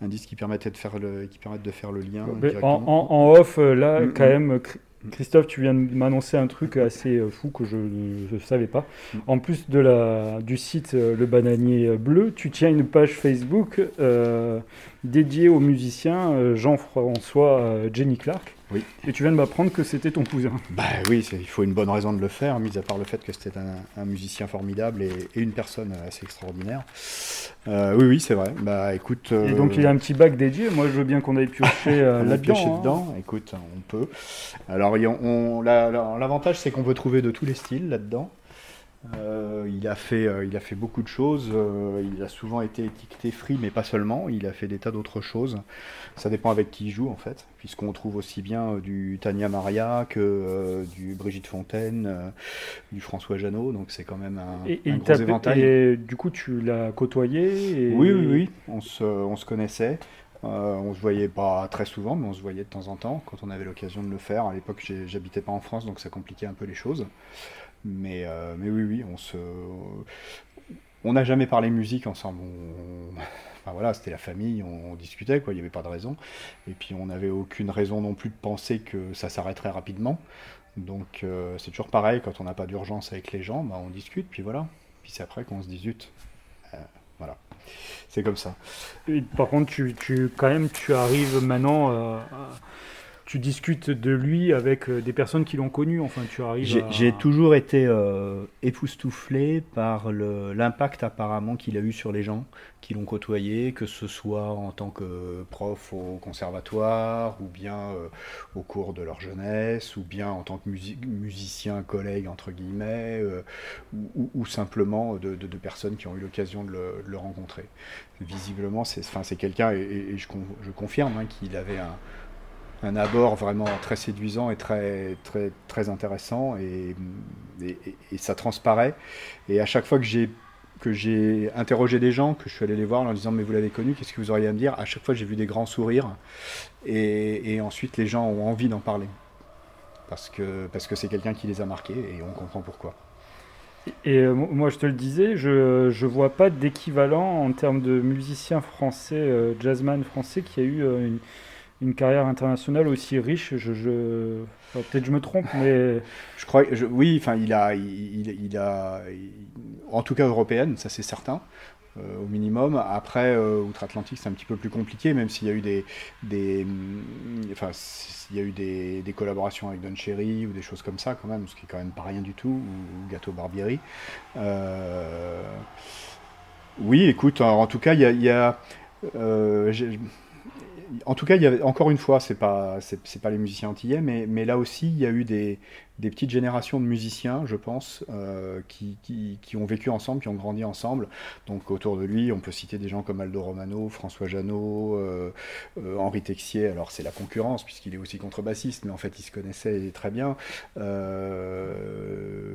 un disque qui permettait de faire le, qui permette de faire le lien. En, directement. en- en off, euh, là, Mm, quand mm. même, Chr- Christophe, tu viens de m'annoncer un truc assez euh, fou que je ne savais pas. Mm. En plus de la, du site euh, Le Bananier Bleu, tu tiens une page Facebook euh, dédiée au musicien Jean-François Jenny Clark. Oui. Et tu viens de m'apprendre que c'était ton cousin. Bah oui, il faut une bonne raison de le faire, mis à part le fait que c'était un, un musicien formidable et, et une personne assez extraordinaire. Euh, oui, oui, c'est vrai. Bah écoute. Et donc il a un petit bac dédié. Moi, je veux bien qu'on aille piocher euh, là-dedans. piocher hein. dedans. Écoute, on peut. Alors, y la- la- l'avantage, c'est qu'on peut trouver de tous les styles là-dedans. Euh, il, a fait, euh, il a fait beaucoup de choses. euh, il a souvent été étiqueté free, mais pas seulement. Il a fait des tas d'autres choses. Ça dépend avec qui il joue, en fait, puisqu'on trouve aussi bien du Tania Maria que du Brigitte Fontaine, du François Janot. Donc, c'est quand même un, Et, et un il gros t'a- éventail. et du coup, tu l'as côtoyé. et- Oui, oui, oui, on se, on se connaissait. Euh, on se voyait pas très souvent, mais on se voyait de temps en temps quand on avait l'occasion de le faire. À l'époque, j'habitais pas en France, donc ça compliquait un peu les choses. Mais, euh, mais oui, oui, on se, on n'a jamais parlé musique ensemble. Enfin voilà, c'était la famille, on, discutait, quoi. Il n'y avait pas de raison. Et puis on n'avait aucune raison non plus de penser que ça s'arrêterait rapidement. Donc euh, c'est toujours pareil, quand on n'a pas d'urgence avec les gens, bah, on discute, puis voilà. Puis c'est après qu'on se dit. Euh, voilà. C'est comme ça. Par contre, tu, tu, quand même, tu arrives maintenant, à- tu discutes de lui avec euh, des personnes qui l'ont connu. Enfin, tu arrives. J'ai à- toujours été euh, époustouflé par l'impact apparemment qu'il a eu sur les gens qui l'ont côtoyé, que ce soit en tant que prof au conservatoire, ou bien euh, au cours de leur jeunesse, ou bien en tant que musi- musicien, collègue, entre guillemets, euh, ou, simplement de, de- de personnes qui ont eu l'occasion de le, de le rencontrer. Visiblement, c'est quelqu'un, et, et- et je, con- je confirme, hein, qu'il avait un, un abord vraiment très séduisant et très, très, très intéressant et, ça transparaît. Et à chaque fois que j'ai que j'ai interrogé des gens, que je suis allé les voir en leur disant mais vous l'avez connu, qu'est-ce que vous auriez à me dire? À chaque fois j'ai vu des grands sourires et, ensuite les gens ont envie d'en parler parce que parce que c'est quelqu'un qui les a marqués et on comprend pourquoi. Et euh, mo- moi, je te le disais, je je vois pas d'équivalent en termes de musicien français, euh, jazzman français, qui a eu euh, une, une carrière internationale aussi riche. Je, je... peut-être je me trompe, mais Je crois, je- oui, enfin, il a, il, il- il a, il- en tout cas européenne, ça c'est certain, euh, au minimum. Après, euh, outre-Atlantique, c'est un petit peu plus compliqué, même s'il y a eu des, des, hum, enfin, s'il y a eu des, collaborations avec Don Cherry ou des choses comme ça, quand même, ce qui est quand même pas rien du tout, ou, Gâteau Barbieri. Euh, oui, écoute, en, tout cas, il y a, il en tout cas, il y avait, encore une fois, c'est pas, pas les musiciens antillais, mais, mais là aussi, il y a eu des, des petites générations de musiciens, je pense, euh, qui, ont vécu ensemble, qui ont grandi ensemble. Donc autour de lui, on peut citer des gens comme Aldo Romano, François Janot, euh, euh, Henri Texier. Alors c'est la concurrence puisqu'il est aussi contrebassiste, mais en fait, ils se connaissaient très bien.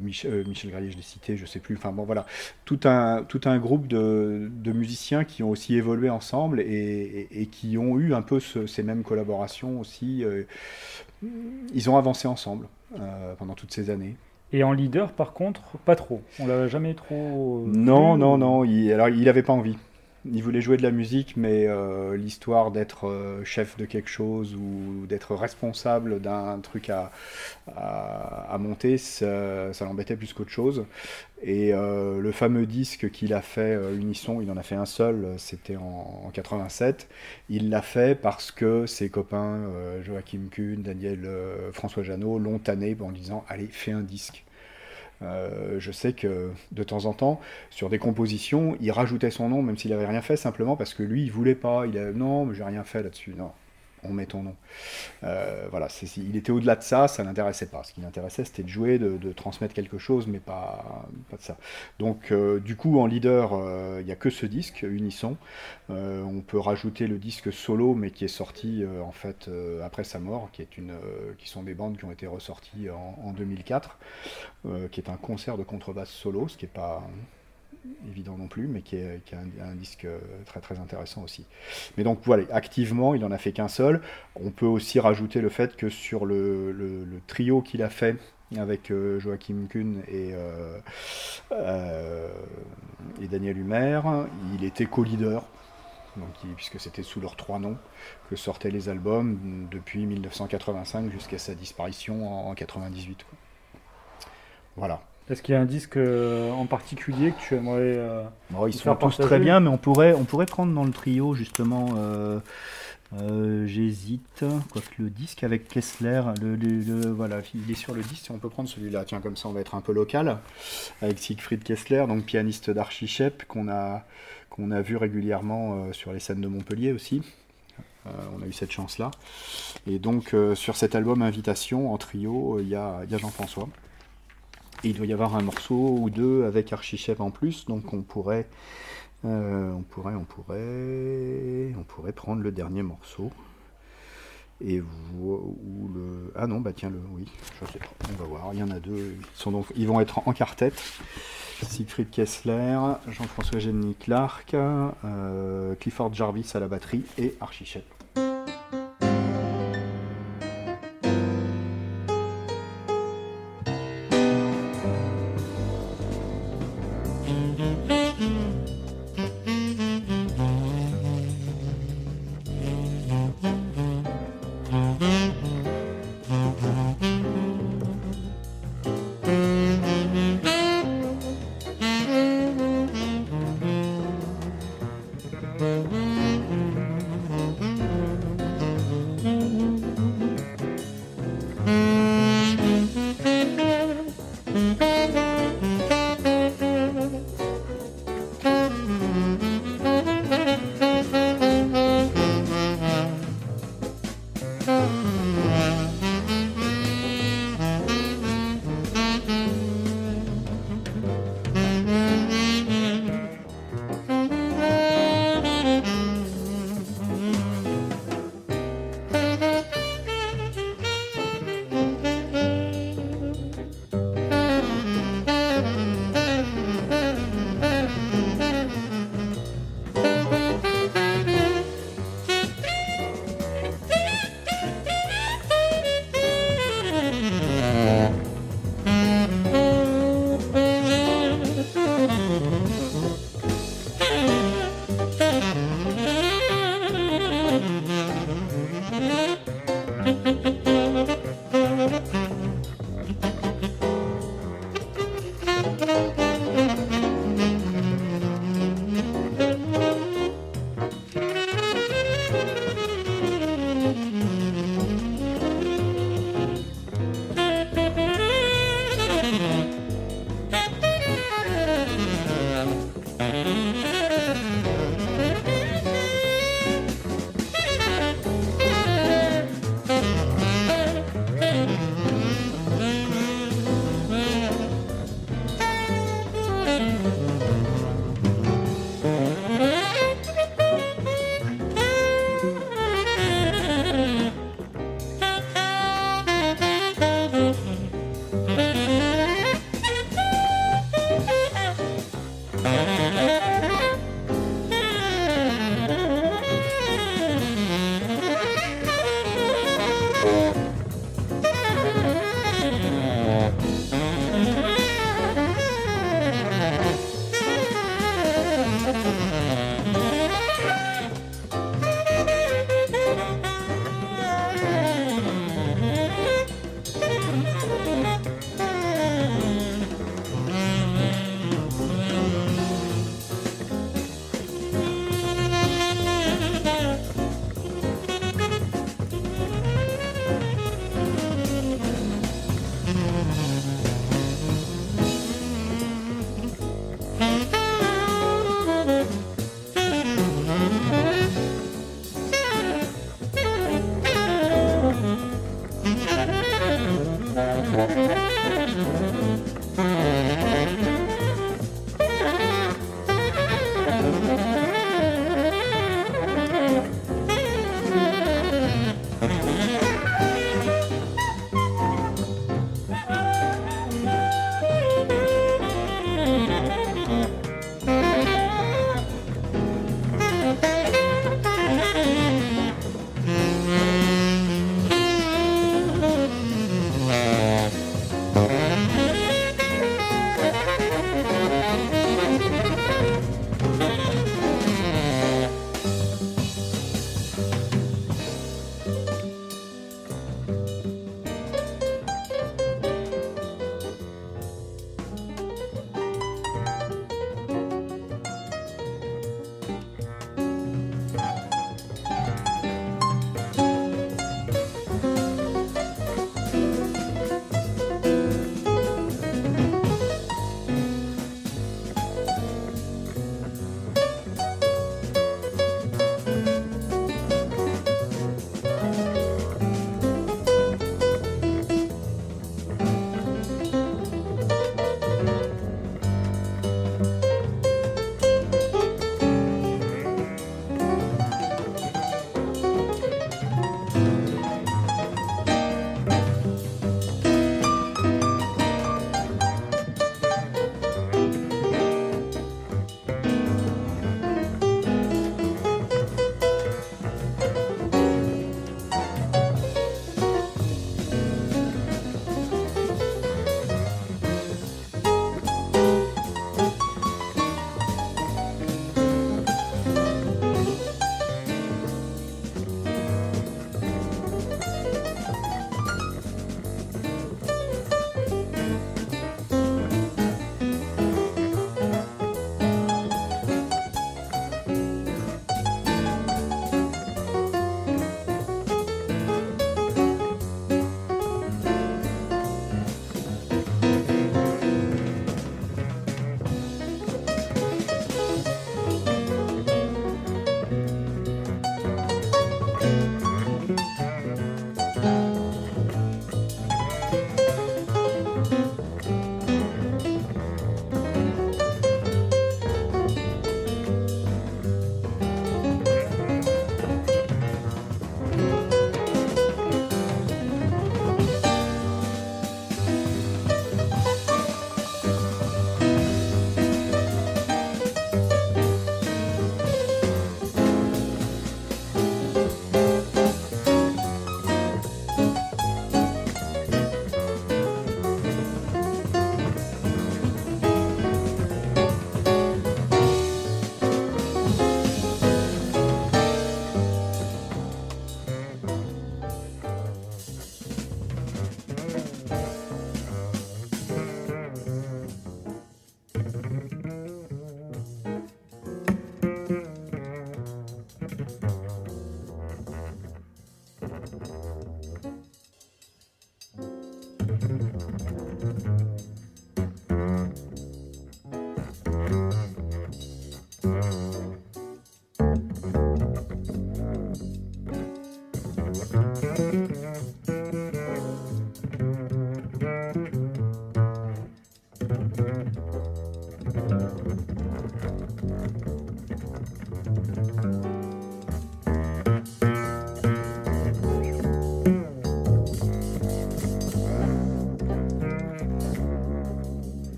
Michel, Graillet, je l'ai cité, je sais plus. Enfin bon, voilà, tout un, groupe de, musiciens qui ont aussi évolué ensemble et, qui ont eu un peu ce- ces mêmes collaborations aussi. Ils ont avancé ensemble euh, pendant toutes ces années. et en leader, par contre, pas trop. On l'a jamais trop. Non, non, non. Il, alors, il avait pas envie. Il voulait jouer de la musique, mais euh, l'histoire d'être euh, chef de quelque chose ou d'être responsable d'un truc à, monter, ça, l'embêtait plus qu'autre chose. Et euh, le fameux disque qu'il a fait, Unisson, il en a fait un seul, c'était en, en 87. Il l'a fait parce que ses copains, Joachim Kuhn, Daniel, François Janot, l'ont tanné en disant Allez, fais un disque. Euh, je sais que de temps en temps, sur des compositions, il rajoutait son nom, même s'il n'avait rien fait, simplement parce que lui, il voulait pas. Il a non, mais j'ai rien fait là-dessus. Non, on met ton nom. Euh, voilà, il était au-delà de ça, ça l'intéressait pas. Ce qui l'intéressait, c'était de jouer, de, transmettre quelque chose, mais pas, pas de ça. Donc, euh, du coup, en leader, euh, il n'y a que ce disque, Unisson. Euh, on peut rajouter le disque solo, mais qui est sorti euh, en fait euh, après sa mort, qui, est une, euh, qui sont des bandes qui ont été ressorties en, en 2004, euh, qui est un concert de contrebasse solo, ce qui n'est pas évident non plus, mais qui est, un, disque euh, très très intéressant aussi. Mais donc voilà, activement, il en a fait qu'un seul. On peut aussi rajouter le fait que sur le, trio qu'il a fait avec euh, Joachim Kuhn et, euh, et Daniel Humer, il était co-leader. Puisque c'était sous leurs trois noms que sortaient les albums depuis 1985 jusqu'à sa disparition en, en 98. quoi. Voilà. Est-ce qu'il y a un disque euh, en particulier que tu aimerais. euh, Bon, ils sont tous très bien, mais on pourrait, on pourrait prendre dans le trio justement. euh, euh, J'hésite, quoique le disque avec Kessler, le, le- le- voilà, Il est sur le disque, on peut prendre celui-là. Tiens, comme ça, on va être un peu local. Avec Siegfried Kessler, donc pianiste d'Archichep, qu'on a, qu'on a vu régulièrement euh, sur les scènes de Montpellier aussi. Euh, on a eu cette chance-là. Et donc, euh, sur cet album Invitation, en trio, euh, il y a, il y a Jean-François. Il doit y avoir un morceau ou deux avec Archichep en plus, donc on pourrait, euh, on pourrait, on pourrait, on pourrait prendre le dernier morceau. Et vo- ou le ah non bah tiens le oui je sais pas on va voir il y en a deux ils sont donc ils vont être en quartet Siegfried Kessler Jean-François Jenny Clark euh, Clifford Jarvis à la batterie et Thank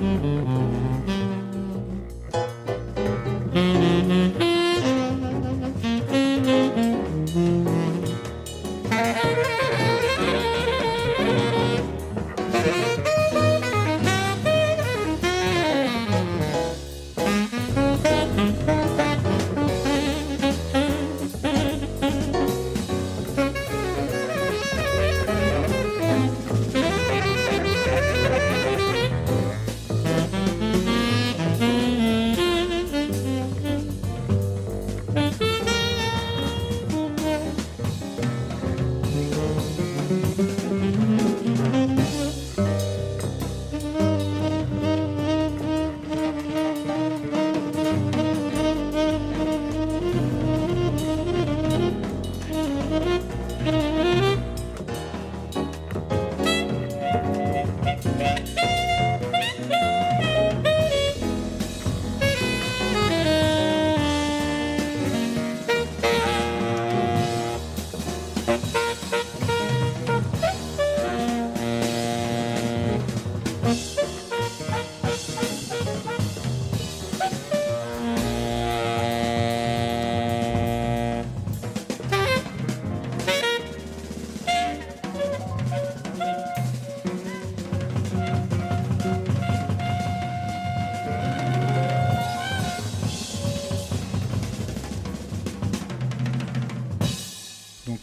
Mm-hmm.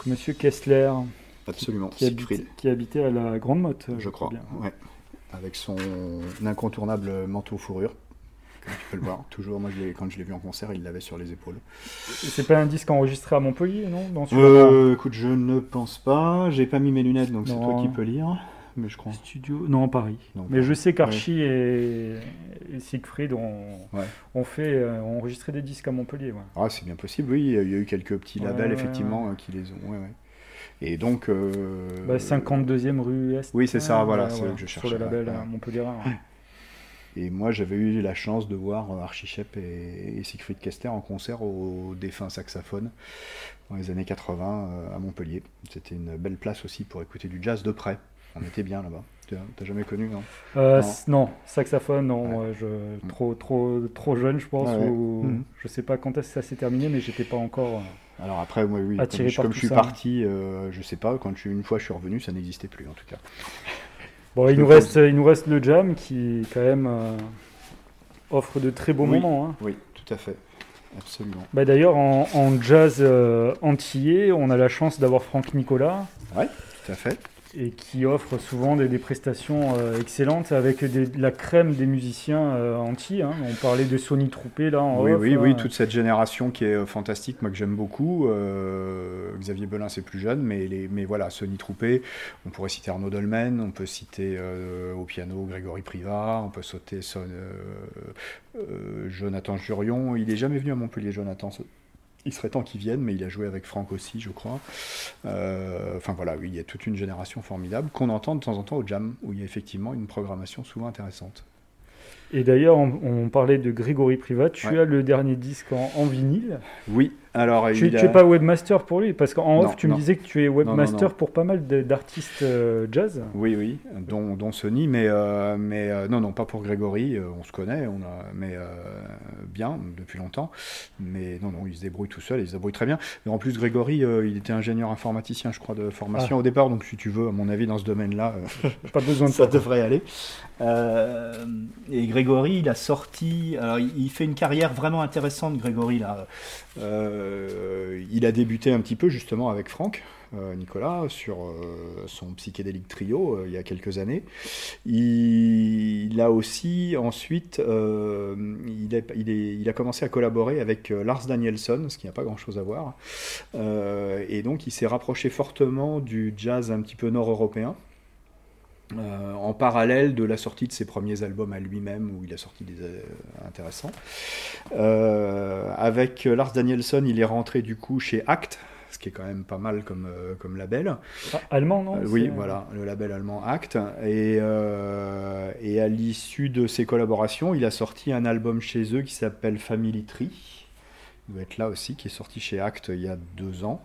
Monsieur Kessler, Absolument. qui, habite- qui habitait à la Grande Motte, je crois. bien. Ouais. Avec son incontournable manteau fourrure. Comme tu peux le voir. Toujours, moi, je quand je l'ai vu en concert, il l'avait sur les épaules. C'est pas un disque enregistré à Montpellier, non Dans Euh, écoute, je ne pense pas. J'ai pas mis mes lunettes, donc c'est toi qui peux lire. Mais je crois. Studio Non, Paris. Non, Mais je Paris. sais qu'Archie et... et Siegfried ont, Ouais. ont fait, euh, ont enregistré des disques à Montpellier. ouais. Ah, c'est bien possible, oui. Il y a eu quelques petits labels, effectivement, euh, qui les ont. Et donc. euh, Bah, 52e rue Est. Oui, c'est ça, voilà, c'est que je Sur cherchais, le label à. Montpellier. Et moi, j'avais eu la chance de voir Archie Shepp et, et Siegfried Kester en concert au défunt saxophone dans les années 80 euh, à Montpellier. C'était une belle place aussi pour écouter du jazz de près. On était bien là-bas. T'as jamais connu, non? Euh, Non. non. saxophone, non. Ouais. ouais, je, trop, trop, trop jeune, je pense. Ouais, ouais. ou- Mhm. Je sais pas quand est-ce que ça s'est terminé, mais j'étais pas encore. euh, Alors après, moi, oui, Attiré comme, par comme tout je suis ça. parti, euh, je sais pas, quand je, une fois je suis revenu, ça n'existait plus en tout cas. Bon, Je il nous, reste, il nous reste le jam qui, quand même, euh, offre de très beaux Oui. moments. hein. Oui, tout à fait. Absolument. Bah, D'ailleurs, en, en jazz antillais, on a la chance d'avoir Franck Nicolas Tout à fait. Et qui offre souvent des, des prestations euh, excellentes avec des- de la crème des musiciens euh, antillais. hein. On parlait de Sony Troupé là en Oui, off, oui, oui, toute cette génération qui est euh, fantastique, moi que j'aime beaucoup. Euh, Xavier Belin, c'est plus jeune, mais, les, mais voilà, Sonny Troupé, on pourrait citer Arnaud Dolmen, on peut citer au piano Grégory Privat, on peut sauter son, Jonathan Jurion. Il est jamais venu à Montpellier, Jonathan. Il serait temps qu'il vienne, mais il a joué avec Franck aussi, je crois. Euh, Enfin voilà, oui, il y a toute une génération formidable qu'on entend de temps en temps au Jam, où il y a effectivement une programmation souvent intéressante. Et d'ailleurs, on, on parlait de Grégory Privat. Tu Ouais. as le dernier disque en, en vinyle. Oui, alors Tu, il tu a- es pas webmaster pour lui Parce qu'en off, tu non. me disais que tu es webmaster non. pour pas mal d'artistes euh, jazz. Oui, oui, dont, dont Sony, mais, euh, mais euh, non, non, pas pour Grégory, on se connaît, on a, mais euh, bien, depuis longtemps, mais non, non, il se débrouille tout seul, il se débrouille très bien. Et en plus, Grégory, il était ingénieur informaticien, je crois, de formation Ah. au départ, donc si tu veux, à mon avis, dans ce domaine-là, Pas besoin de ça ça. devrait aller. Et Grégory, il a sorti. Alors, il fait une carrière vraiment intéressante, Grégory. Là. Euh, il a débuté un petit peu justement avec Franck. euh, Nicolas sur euh, son psychédélique trio il y a quelques années. Il, a aussi ensuite il, a commencé à collaborer avec Lars Danielson, ce qui n'a pas grand chose à voir. Et donc il s'est rapproché fortement du jazz un petit peu nord-européen. Euh, en parallèle de la sortie de ses premiers albums à lui-même, où il a sorti des euh, intéressants. Euh, avec Lars Danielson, il est rentré du coup chez Act, ce qui est quand même pas mal comme, euh, comme label. Ah, allemand, non Euh, oui, voilà, le label allemand Act. Et, euh, et à l'issue de ces collaborations, il a sorti un album chez eux qui s'appelle Family Tree. Il doit être là aussi, qui est sorti chez Act il y a deux ans.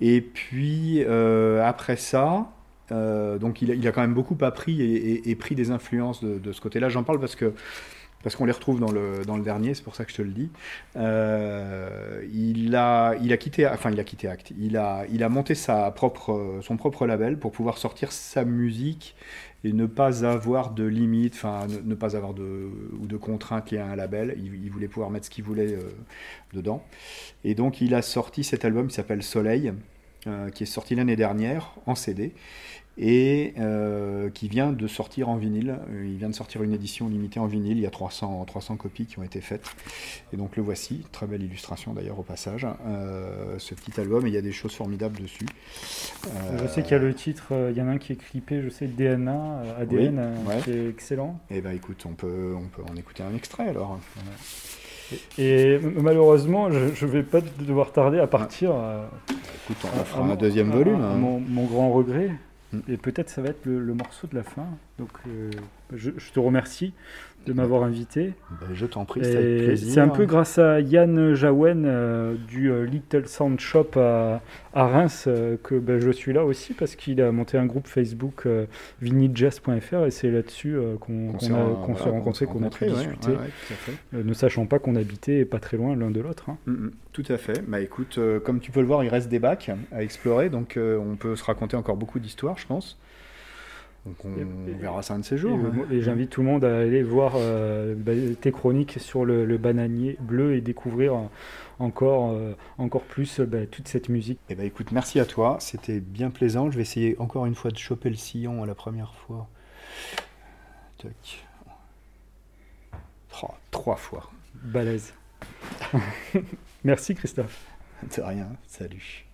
Et puis euh, après ça, euh, donc il a, quand même beaucoup appris et, pris des influences de, ce côté-là. J'en parle parce que parce qu'on les retrouve dans le, dans le dernier, c'est pour ça que je te le dis. Euh, il, a, il a quitté, enfin il a quitté Act. Il a, il a monté sa propre, son propre label pour pouvoir sortir sa musique et ne pas avoir de limites, enfin ne, pas avoir de, ou de contraintes liées à un label. Il, voulait pouvoir mettre ce qu'il voulait euh, dedans. Et donc il a sorti cet album qui s'appelle Soleil, qui est sorti l'année dernière en CD et euh, qui vient de sortir en vinyle. Euh, Il vient de sortir une édition limitée en vinyle. Il y a 300, 300 copies qui ont été faites. Et donc le voici. Très belle illustration d'ailleurs au passage. Euh, ce petit album, et il y a des choses formidables dessus. Euh, Je sais qu'il y a le titre, euh, il y en a un qui est clippé, je sais, DNA, euh, ADN, Oui, euh, ouais. qui est excellent. Eh ben écoute, on peut, on peut en écouter un extrait alors. Et malheureusement, je, je vais pas devoir tarder à partir. euh, Écoute, on à- fera un mon- deuxième volume. à hein. Mon, mon grand regret. Mm. Et peut-être ça va être le, le morceau de la fin. Donc euh, je, je te remercie de m'avoir invité. Ben, je t'en prie, c'est un peu grâce à Yann Jaouen euh, du euh, Little Sound Shop à, à Reims euh, que ben, je suis là aussi parce qu'il a monté un groupe Facebook euh, et c'est là-dessus qu'on s'est voilà, rencontrés, qu'on a pu ouais, discuter, ouais, ouais, ne sachant pas qu'on habitait pas très loin l'un de l'autre. hein. Mm, mm, tout à fait. Bah écoute, comme tu peux le voir, il reste des bacs à explorer, donc on peut se raconter encore beaucoup d'histoires, je pense. Donc on, Et- verra ça un de ces jours. hein. et j'invite tout le monde à aller voir euh, bah, tes chroniques sur le, le bananier bleu et découvrir euh, encore, euh, encore plus bah, toute cette musique. Eh ben écoute, merci à toi, c'était bien plaisant. Je vais essayer encore une fois de choper le sillon à la première fois. Toc. Oh, trois fois. Balèze. Merci Christophe. De rien, salut.